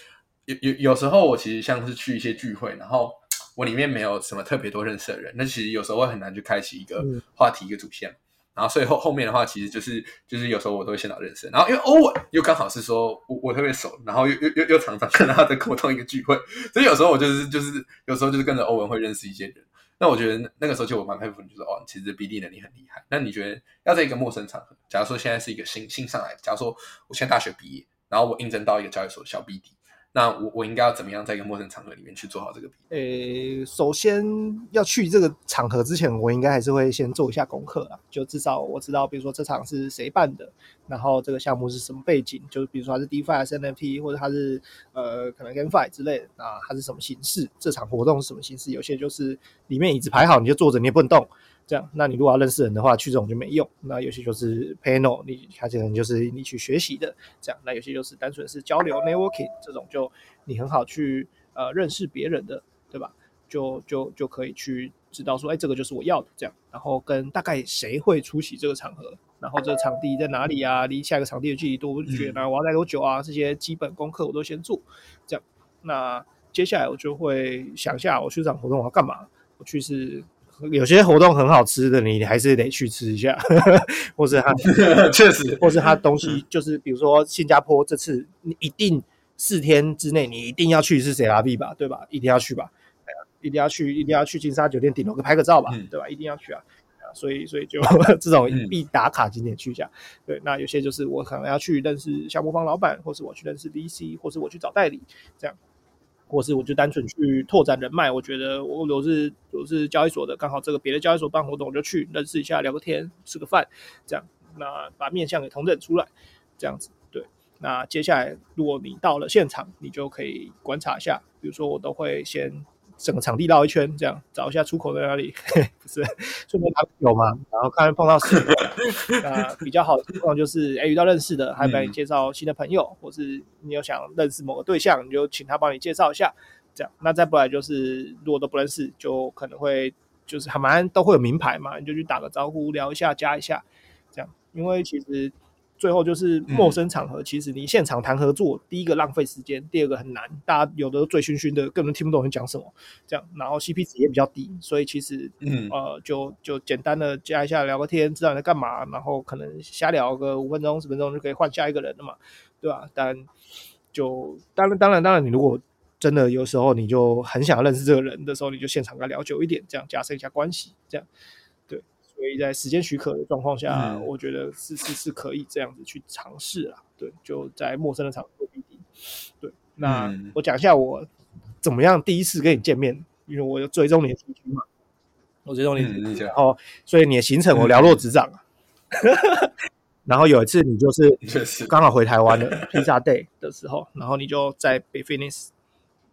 有有有时候我其实像是去一些聚会，然后我里面没有什么特别多认识的人，那其实有时候会很难去开启一个话题一个主线，然后所以后后面的话其实就是就是有时候我都会先找认识，然后因为欧文又刚好是说我我特别熟，然后又又又又常常跟他在沟通一个聚会，所以有时候我就是就是有时候就是跟着欧文会认识一些人，那我觉得那个时候就我蛮佩服你，就说哦，其实 BD 能力很厉害。那你觉得要在一个陌生场合，假如说现在是一个新新上来，假如说我现在大学毕业，然后我应征到一个交易所小 BD。那我我应该要怎么样在一个陌生场合里面去做好这个？呃，首先要去这个场合之前，我应该还是会先做一下功课啊，就至少我知道，比如说这场是谁办的，然后这个项目是什么背景，就是比如说它是 DeFi 还是 NFT，或者它是呃可能 GameFi 之类的啊，它是什么形式？这场活动是什么形式？有些就是里面椅子排好你就坐着，你也不能动。这样，那你如果要认识人的话，去这种就没用。那有些就是 panel，你它可能就是你去学习的。这样，那有些就是单纯是交流 networking，这种就你很好去呃认识别人的，对吧？就就就可以去知道说，哎，这个就是我要的。这样，然后跟大概谁会出席这个场合，然后这个场地在哪里啊？离下一个场地的距离多远啊？我要待多久啊？这些基本功课我都先做。这样，那接下来我就会想一下，我去这场活动我要干嘛？我去是。有些活动很好吃的，你还是得去吃一下，或是他 确实，或是他东西就是，比如说新加坡这次你一定四天之内你一定要去是 C R B 吧，对吧？一定要去吧，一定要去，一定要去金沙酒店顶楼拍个照吧，对吧？一定要去啊，所以所以就 这种必打卡景点去一下。对，那有些就是我可能要去认识小魔方老板，或是我去认识 V C，或是我去找代理这样。或是我就单纯去拓展人脉，我觉得我我是我是交易所的，刚好这个别的交易所办活动，我就去认识一下，聊个天，吃个饭，这样，那把面相给同整出来，这样子，对。那接下来如果你到了现场，你就可以观察一下，比如说我都会先整个场地绕一圈，这样找一下出口在哪里，不是顺便拿有嘛，然后看碰到谁，那比较好的情况就是，哎，遇到认识的，还帮你介绍新的朋友，或是你有想认识某个对象，你就请他帮你介绍一下，这样。那再不来就是，如果都不认识，就可能会就是还蛮都会有名牌嘛，你就去打个招呼，聊一下，加一下，这样。因为其实最后就是陌生场合，其实你现场谈合作，第一个浪费时间，第二个很难，大家有的都醉醺醺的，根本听不懂你讲什么，这样，然后 CP 值也比较低，所以其实嗯。呃，就就简单的加一下聊个天，知道你在干嘛，然后可能瞎聊个五分钟十分钟就可以换下一个人了嘛，对吧？但就当然当然当然，你如果真的有时候你就很想认识这个人的时候，你就现场跟他聊久一点，这样加深一下关系，这样以在时间许可的状况下，嗯我觉得是是是可以这样子去尝试啦。对，就在陌生的场合做 BD。对，那嗯我讲一下我怎么样第一次跟你见面，因为我有追踪你的行程嘛，我追踪你然后所以你的行程我了若指掌啊。然后有一次你就是刚好回台湾的披萨 day 的时候，然后你就在 b i f i n i s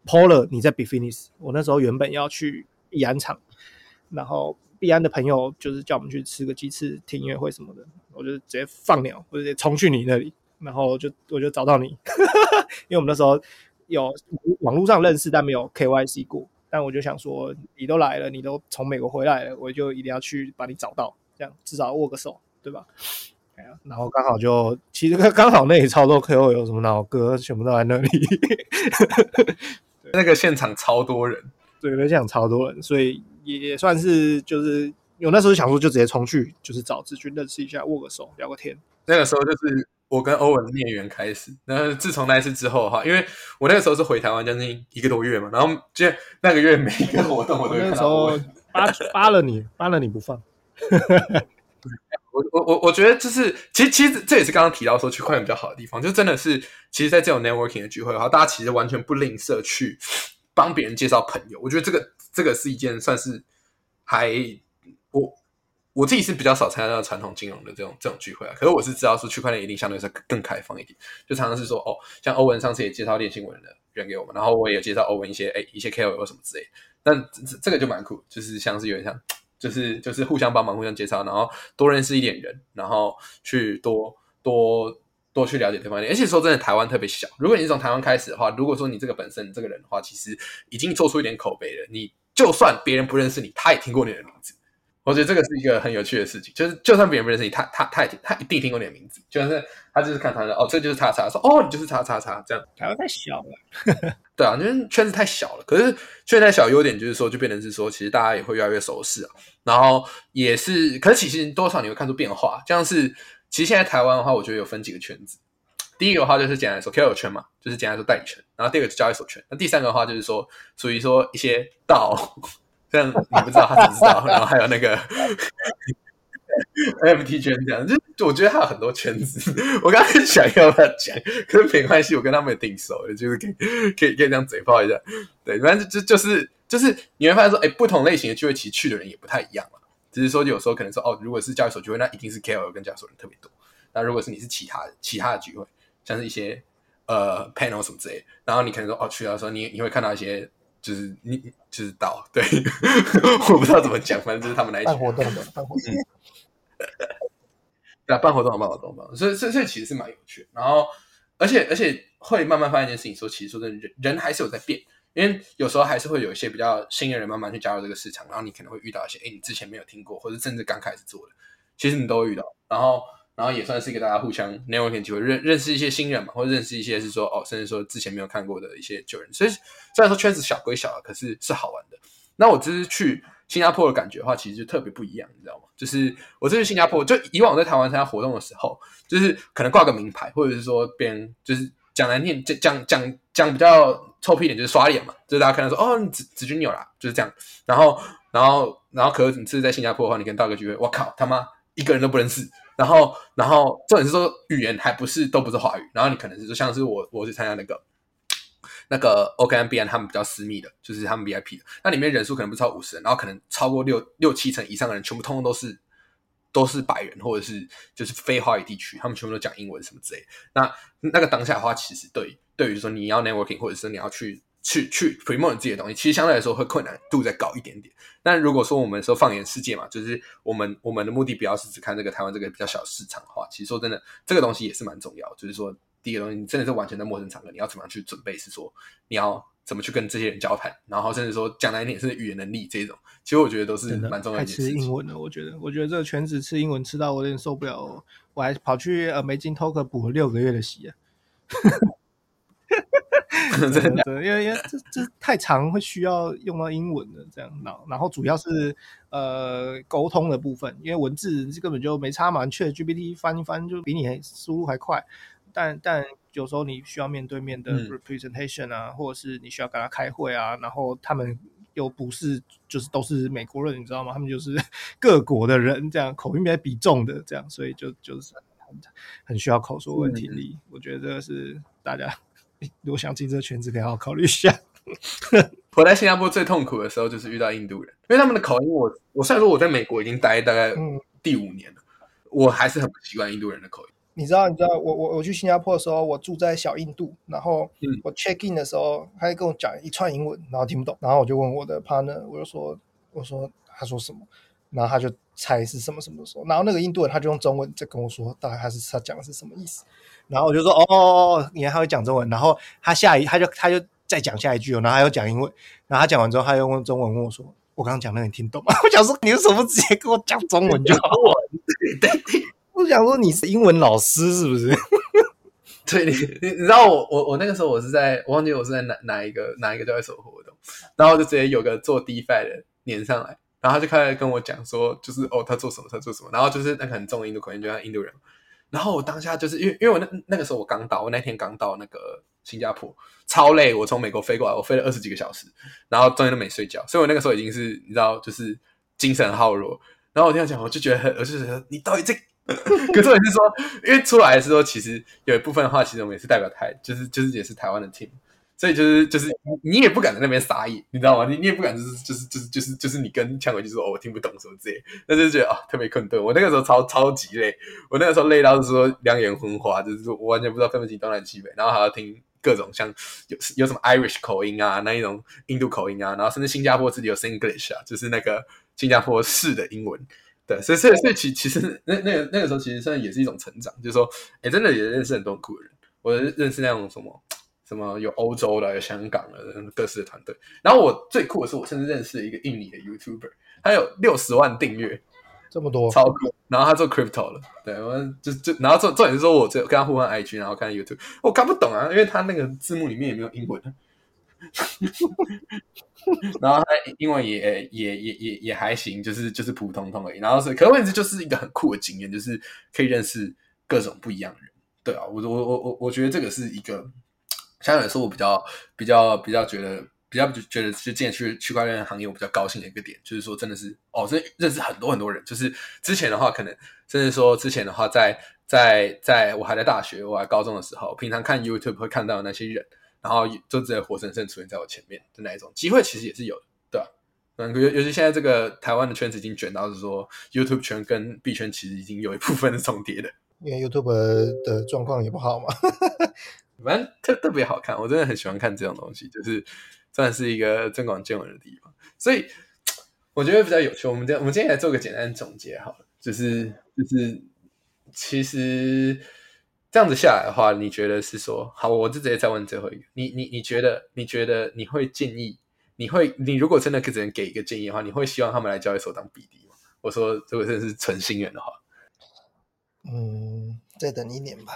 PO 了你在 b i f i n i s 我那时候原本要去宜安场，然后碧安的朋友就是叫我们去吃个鸡翅、听音乐会什么的，我就直接放鸟，我就直接冲去你那里，然后就我就找到你，因为我们那时候有网络上认识，但没有 KYC 过。但我就想说，你都来了，你都从美国回来了，我就一定要去把你找到，这样至少握个手，对吧？哎呀，然后刚好就，其实刚好那里超多 KO 有什么老哥，全部都在那里，那个现场超多人，对，那现场超多人，所以也也算是就是，有那时候想说就直接冲去，就是找志军认识一下，握个手，聊个天。那个时候就是我跟欧文的孽缘开始。那自从那一次之后哈，因为我那个时候是回台湾将近一个多月嘛，然后就那个月每一个活动我都会看我 那时候到欧文。扒扒了你，扒了你不放。我我我我觉得就是，其实其实这也是刚刚提到说区块链比较好的地方，就真的是，其实，在这种 networking 的聚会的话，大家其实完全不吝啬去帮别人介绍朋友。我觉得这个这个是一件算是还我我自己是比较少参加到传统金融的这种这种聚会啊，可是我是知道说区块链一定相对是更开放一点，就常常是说哦，像欧文上次也介绍练新闻的人给我们，然后我也介绍欧文一些哎一些 KOL 什么之类的，但这这个就蛮酷，就是像是有点像。就是就是互相帮忙、互相介绍，然后多认识一点人，然后去多多多去了解对方一点。而且说真的，台湾特别小。如果你是从台湾开始的话，如果说你这个本身这个人的话，其实已经做出一点口碑了。你就算别人不认识你，他也听过你的名字。我觉得这个是一个很有趣的事情，就是就算别人不认识你，他他他也他一定听过你的名字。就是他就是看他的哦，这就是叉叉，说哦你就是叉叉叉这样。台湾太小了，对啊，因为圈子太小了。可是圈子太小，优点就是说，就变成是说，其实大家也会越来越熟识啊。然后也是，可是其实多少你会看出变化，像是其实现在台湾的话，我觉得有分几个圈子。第一个的话就是简单来说 KOL 圈嘛，就是简单来说代理圈。然后第二个是交易所圈。那第三个的话就是说，属于说一些道，这样你不知道他只知道，然后还有那个，FT 圈这样，就我觉得他有很多圈子。我刚刚想要不要讲，可是没关系，我跟他们也挺熟的，就是可以可以可以这样嘴炮一下。对，反正就就是就是你会发现说，哎，不同类型的聚会其实去的人也不太一样嘛。只是说有时候可能说，哦，如果是交易所聚会，那一定是 KOL 跟交易所人特别多。那如果是你是其他其他的聚会，像是一些呃 panel 什么之类，然后你可能说，哦，去到的时候你你会看到一些。就是你就是到对，我不知道怎么讲，反正就是他们那一群办活动的，办活动。对啊，办活动有办活动办，所以所以所以其实是蛮有趣的。然后，而且而且会慢慢发现一件事情，说其实说真的，人人还是有在变，因为有时候还是会有一些比较新的人慢慢去加入这个市场，然后你可能会遇到一些哎你之前没有听过，或者甚至刚开始做的，其实你都会遇到。然后然后也算是一个大家互相 networking 机会，认认识一些新人嘛，或者认识一些是说哦，甚至说之前没有看过的一些旧人。所以虽然说圈子小归小，可是是好玩的。那我这次去新加坡的感觉的话，其实就特别不一样，你知道吗？就是我这次新加坡，就以往在台湾参加活动的时候，就是可能挂个名牌，或者是说别人就是讲难听，讲讲讲讲比较臭屁一点，就是刷脸嘛，就是大家看到说哦，你子子君有啦，就是这样。然后然后然后，可是你是在新加坡的话，你跟到个聚会，我靠，他妈一个人都不认识。然后然后重点是说语言还不是都不是华语，然后你可能是说像是我我去参加那个。那个 OKMBN 他们比较私密的，就是他们 VIP 的，那里面人数可能不超五十人，然后可能超过六六七成以上的人，全部通通都是都是白人，或者是就是非华语地区，他们全部都讲英文什么之类。那那个当下的话，其实对对于说你要 networking，或者是你要去去去 promote 自己的东西，其实相对来说会困难度再高一点点。但如果说我们说放眼世界嘛，就是我们我们的目的不要是只看这个台湾这个比较小市场的话，其实说真的，这个东西也是蛮重要。就是说，第一个东西，你真的是完全在陌生场合，你要怎么样去准备？是说你要怎么去跟这些人交谈，然后甚至说讲难一点，是语言能力这种，其实我觉得都是蛮重要的。太吃英文了，我觉得，我觉得这个全职吃英文吃到我有点受不了，我还跑去呃美金 Talk 补了六个月的习啊。真的，因为因为这这太长，会需要用到英文的这样，然然后主要是呃沟通的部分，因为文字根本就没差嘛，去 GPT 翻一翻就比你输入还快，但但有时候你需要面对面的 representation 啊，或者是你需要跟他开会啊，然后他们又不是就是都是美国人，你知道吗？他们就是各国的人，这样口音比较比重的这样，所以就就是很很需要口说问题力，我觉得这个是大家。如果想进这个圈子，可以好好考虑一下。我在新加坡最痛苦的时候就是遇到印度人，因为他们的口音，我我虽然说我在美国已经待大概第五年了，我还是很不习惯印度人的口音。你知道，你知道，我我我去新加坡的时候，我住在小印度，然后我 check in 的时候，他就跟我讲一串英文，然后听不懂，然后我就问我的 partner，我就说，我说他说什么，然后他就猜是什么什么时候，然后那个印度人他就用中文在跟我说，大概他是他讲的是什么意思。然后我就说哦，你看他会讲中文，然后他下一他就他就再讲下一句，然后他又讲英文，然后他讲完之后，他又用中文问我说：“我刚刚讲的你听懂吗？”我想说，你为什么不直接跟我讲中文就好？对 对，我想说你是英文老师是不是？对，你你知道我我我那个时候我是在我忘记我是在哪哪一个哪一个交易所活动，然后就直接有个做 DeFi 的连上来，然后他就开始跟我讲说，就是哦他做什么他做什么，然后就是那个很重印度口音，就像印度人。然后我当下就是因为因为我那那个时候我刚到，我那天刚到那个新加坡，超累。我从美国飞过来，我飞了二十几个小时，然后中间都没睡觉，所以我那个时候已经是你知道，就是精神耗弱。然后我听他讲，我就觉得很，我就觉得你到底这，可是我是说，因为出来的时候，其实有一部分的话，其实我们也是代表台，就是就是也是台湾的 team。所以就是就是你也不敢在那边撒野，你知道吗？你你也不敢就是就是就是就是就是你跟枪回去说哦我听不懂什么之类，那就觉得啊特别困顿。我那个时候超超级累，我那个时候累到是说两眼昏花，就是说我完全不知道分不清东南西北，然后还要听各种像有有什么 Irish 口音啊，那一种印度口音啊，然后甚至新加坡自己有 Singlish 啊，就是那个新加坡式的英文。对，所以所以所以其其实那那个那个时候其实算也是一种成长，就是说哎真的也认识很多酷的人，我认识那种什么。什么有欧洲的，有香港的，各式的团队。然后我最酷的是，我甚至认识一个印尼的 YouTuber，他有六十万订阅，这么多，超酷。然后他做 Crypto 了，对，我就就然后重重点是说，我只有跟他互换 IG，然后看 YouTube，我看不懂啊，因为他那个字幕里面也没有英文。然后他英文也也也也也还行，就是就是普普通通而已。然后是，可问题就是一个很酷的经验，就是可以认识各种不一样的人。对啊，我我我我我觉得这个是一个。相对来说，我比较比较比较觉得比较觉得是进去区块链行业，我比较高兴的一个点，就是说真的是哦，这认识很多很多人。就是之前的话，可能甚至说之前的话，在在在我还在大学，我还高中的时候，平常看 YouTube 会看到那些人，然后就直接活生生出现在我前面的那一种机会，其实也是有的，对吧？嗯，尤尤其现在这个台湾的圈子已经卷到是说，YouTube 圈跟币圈其实已经有一部分是重叠的，因为 YouTube 的状况也不好嘛。反正特特别好看，我真的很喜欢看这种东西，就是算是一个增广见闻的地方。所以我觉得比较有趣。我们这我们今天来做个简单总结好了，就是就是其实这样子下来的话，你觉得是说好？我就直接再问最后一个，你你你觉得你觉得你会建议？你会你如果真的只能给一个建议的话，你会希望他们来交易所当 BD 吗？我说如果真的是纯心愿的话，嗯，再等一年吧。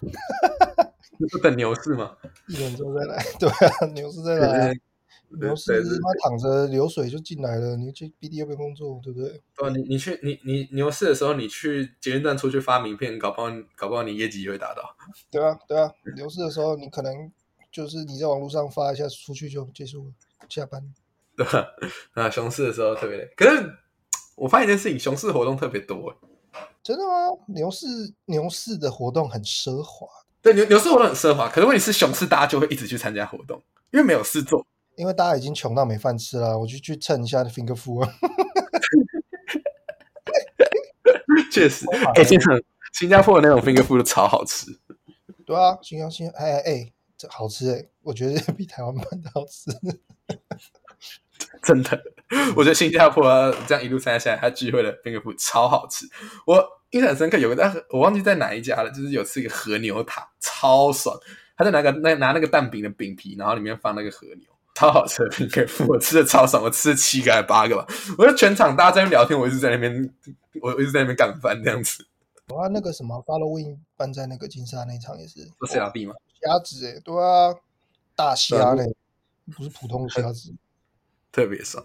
不等牛市吗？一年之后再来，对啊，牛市再来，牛市他躺着流水就进来了，你去 BD 又没工作，对不对？对，你你去你你牛市的时候，你去捷运站出去发名片，搞不好搞不好你业绩也会达到。对啊，对啊，牛市的时候你可能就是你在网络上发一下出去就结束了，下班。对吧？啊，熊市的时候特别累，可是我发现一件事情，熊市活动特别多。真的吗？牛市牛市的活动很奢华。对牛牛市活动很奢华，可是问题是熊市大家就会一直去参加活动，因为没有事做。因为大家已经穷到没饭吃了，我就去蹭一下 finger food。确实，哎，新加新加坡的那种 finger food 超好吃。对啊，新加新哎哎，这好吃哎。我觉得比台湾版的好吃。真的，我觉得新加坡这样一路参加下来，他聚会的冰可夫超好吃。我印象很深刻，有个但我忘记在哪一家了，就是有吃一个和牛塔，超爽。他在拿个那拿那个蛋饼的饼皮，然后里面放那个和牛，超好吃的冰可夫，我吃的超爽，我吃了七个还八个吧。我觉得全场大家在那边聊天，我一直在那边，我一直在那边干饭这样子。哇，那个什么 Following 办在那个金沙那场也是，不是 R B 吗？虾子哎，对啊，大虾嘞，不是普通虾子。特别爽。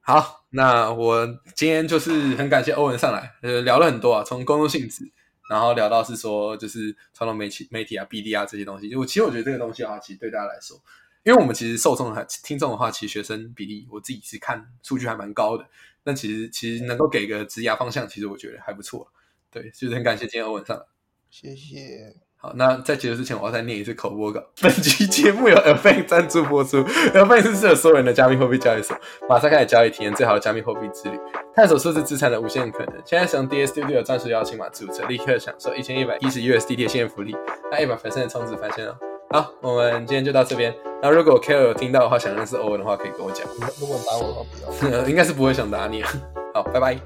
好，那我今天就是很感谢欧文上来，呃，聊了很多啊，从工作性质，然后聊到是说就是传统媒体、媒体啊、B D 啊这些东西。就我其实我觉得这个东西的话，其实对大家来说，因为我们其实受众还听众的话，其实学生比例我自己是看数据还蛮高的。但其实其实能够给个职涯方向，其实我觉得还不错。对，就是很感谢今天欧文上来，谢谢。好，那在结束之前，我要再念一次口播稿。本期节目由 Airbank 赞助播出，Airbank 是适合所有人的加密货币交易所，马上开始交易，体验最好的加密货币之旅，探索数字资产的无限可能。现在使用 DS Studio 钻石邀请码注册，立刻享受一千一百一十 USD 的现福利，那一百分的充值返现哦。好，我们今天就到这边。那如果 Care 有听到的话，想认识欧文的话，可以跟我讲。如果打我的话，不要，应该是不会想打你。好，拜拜。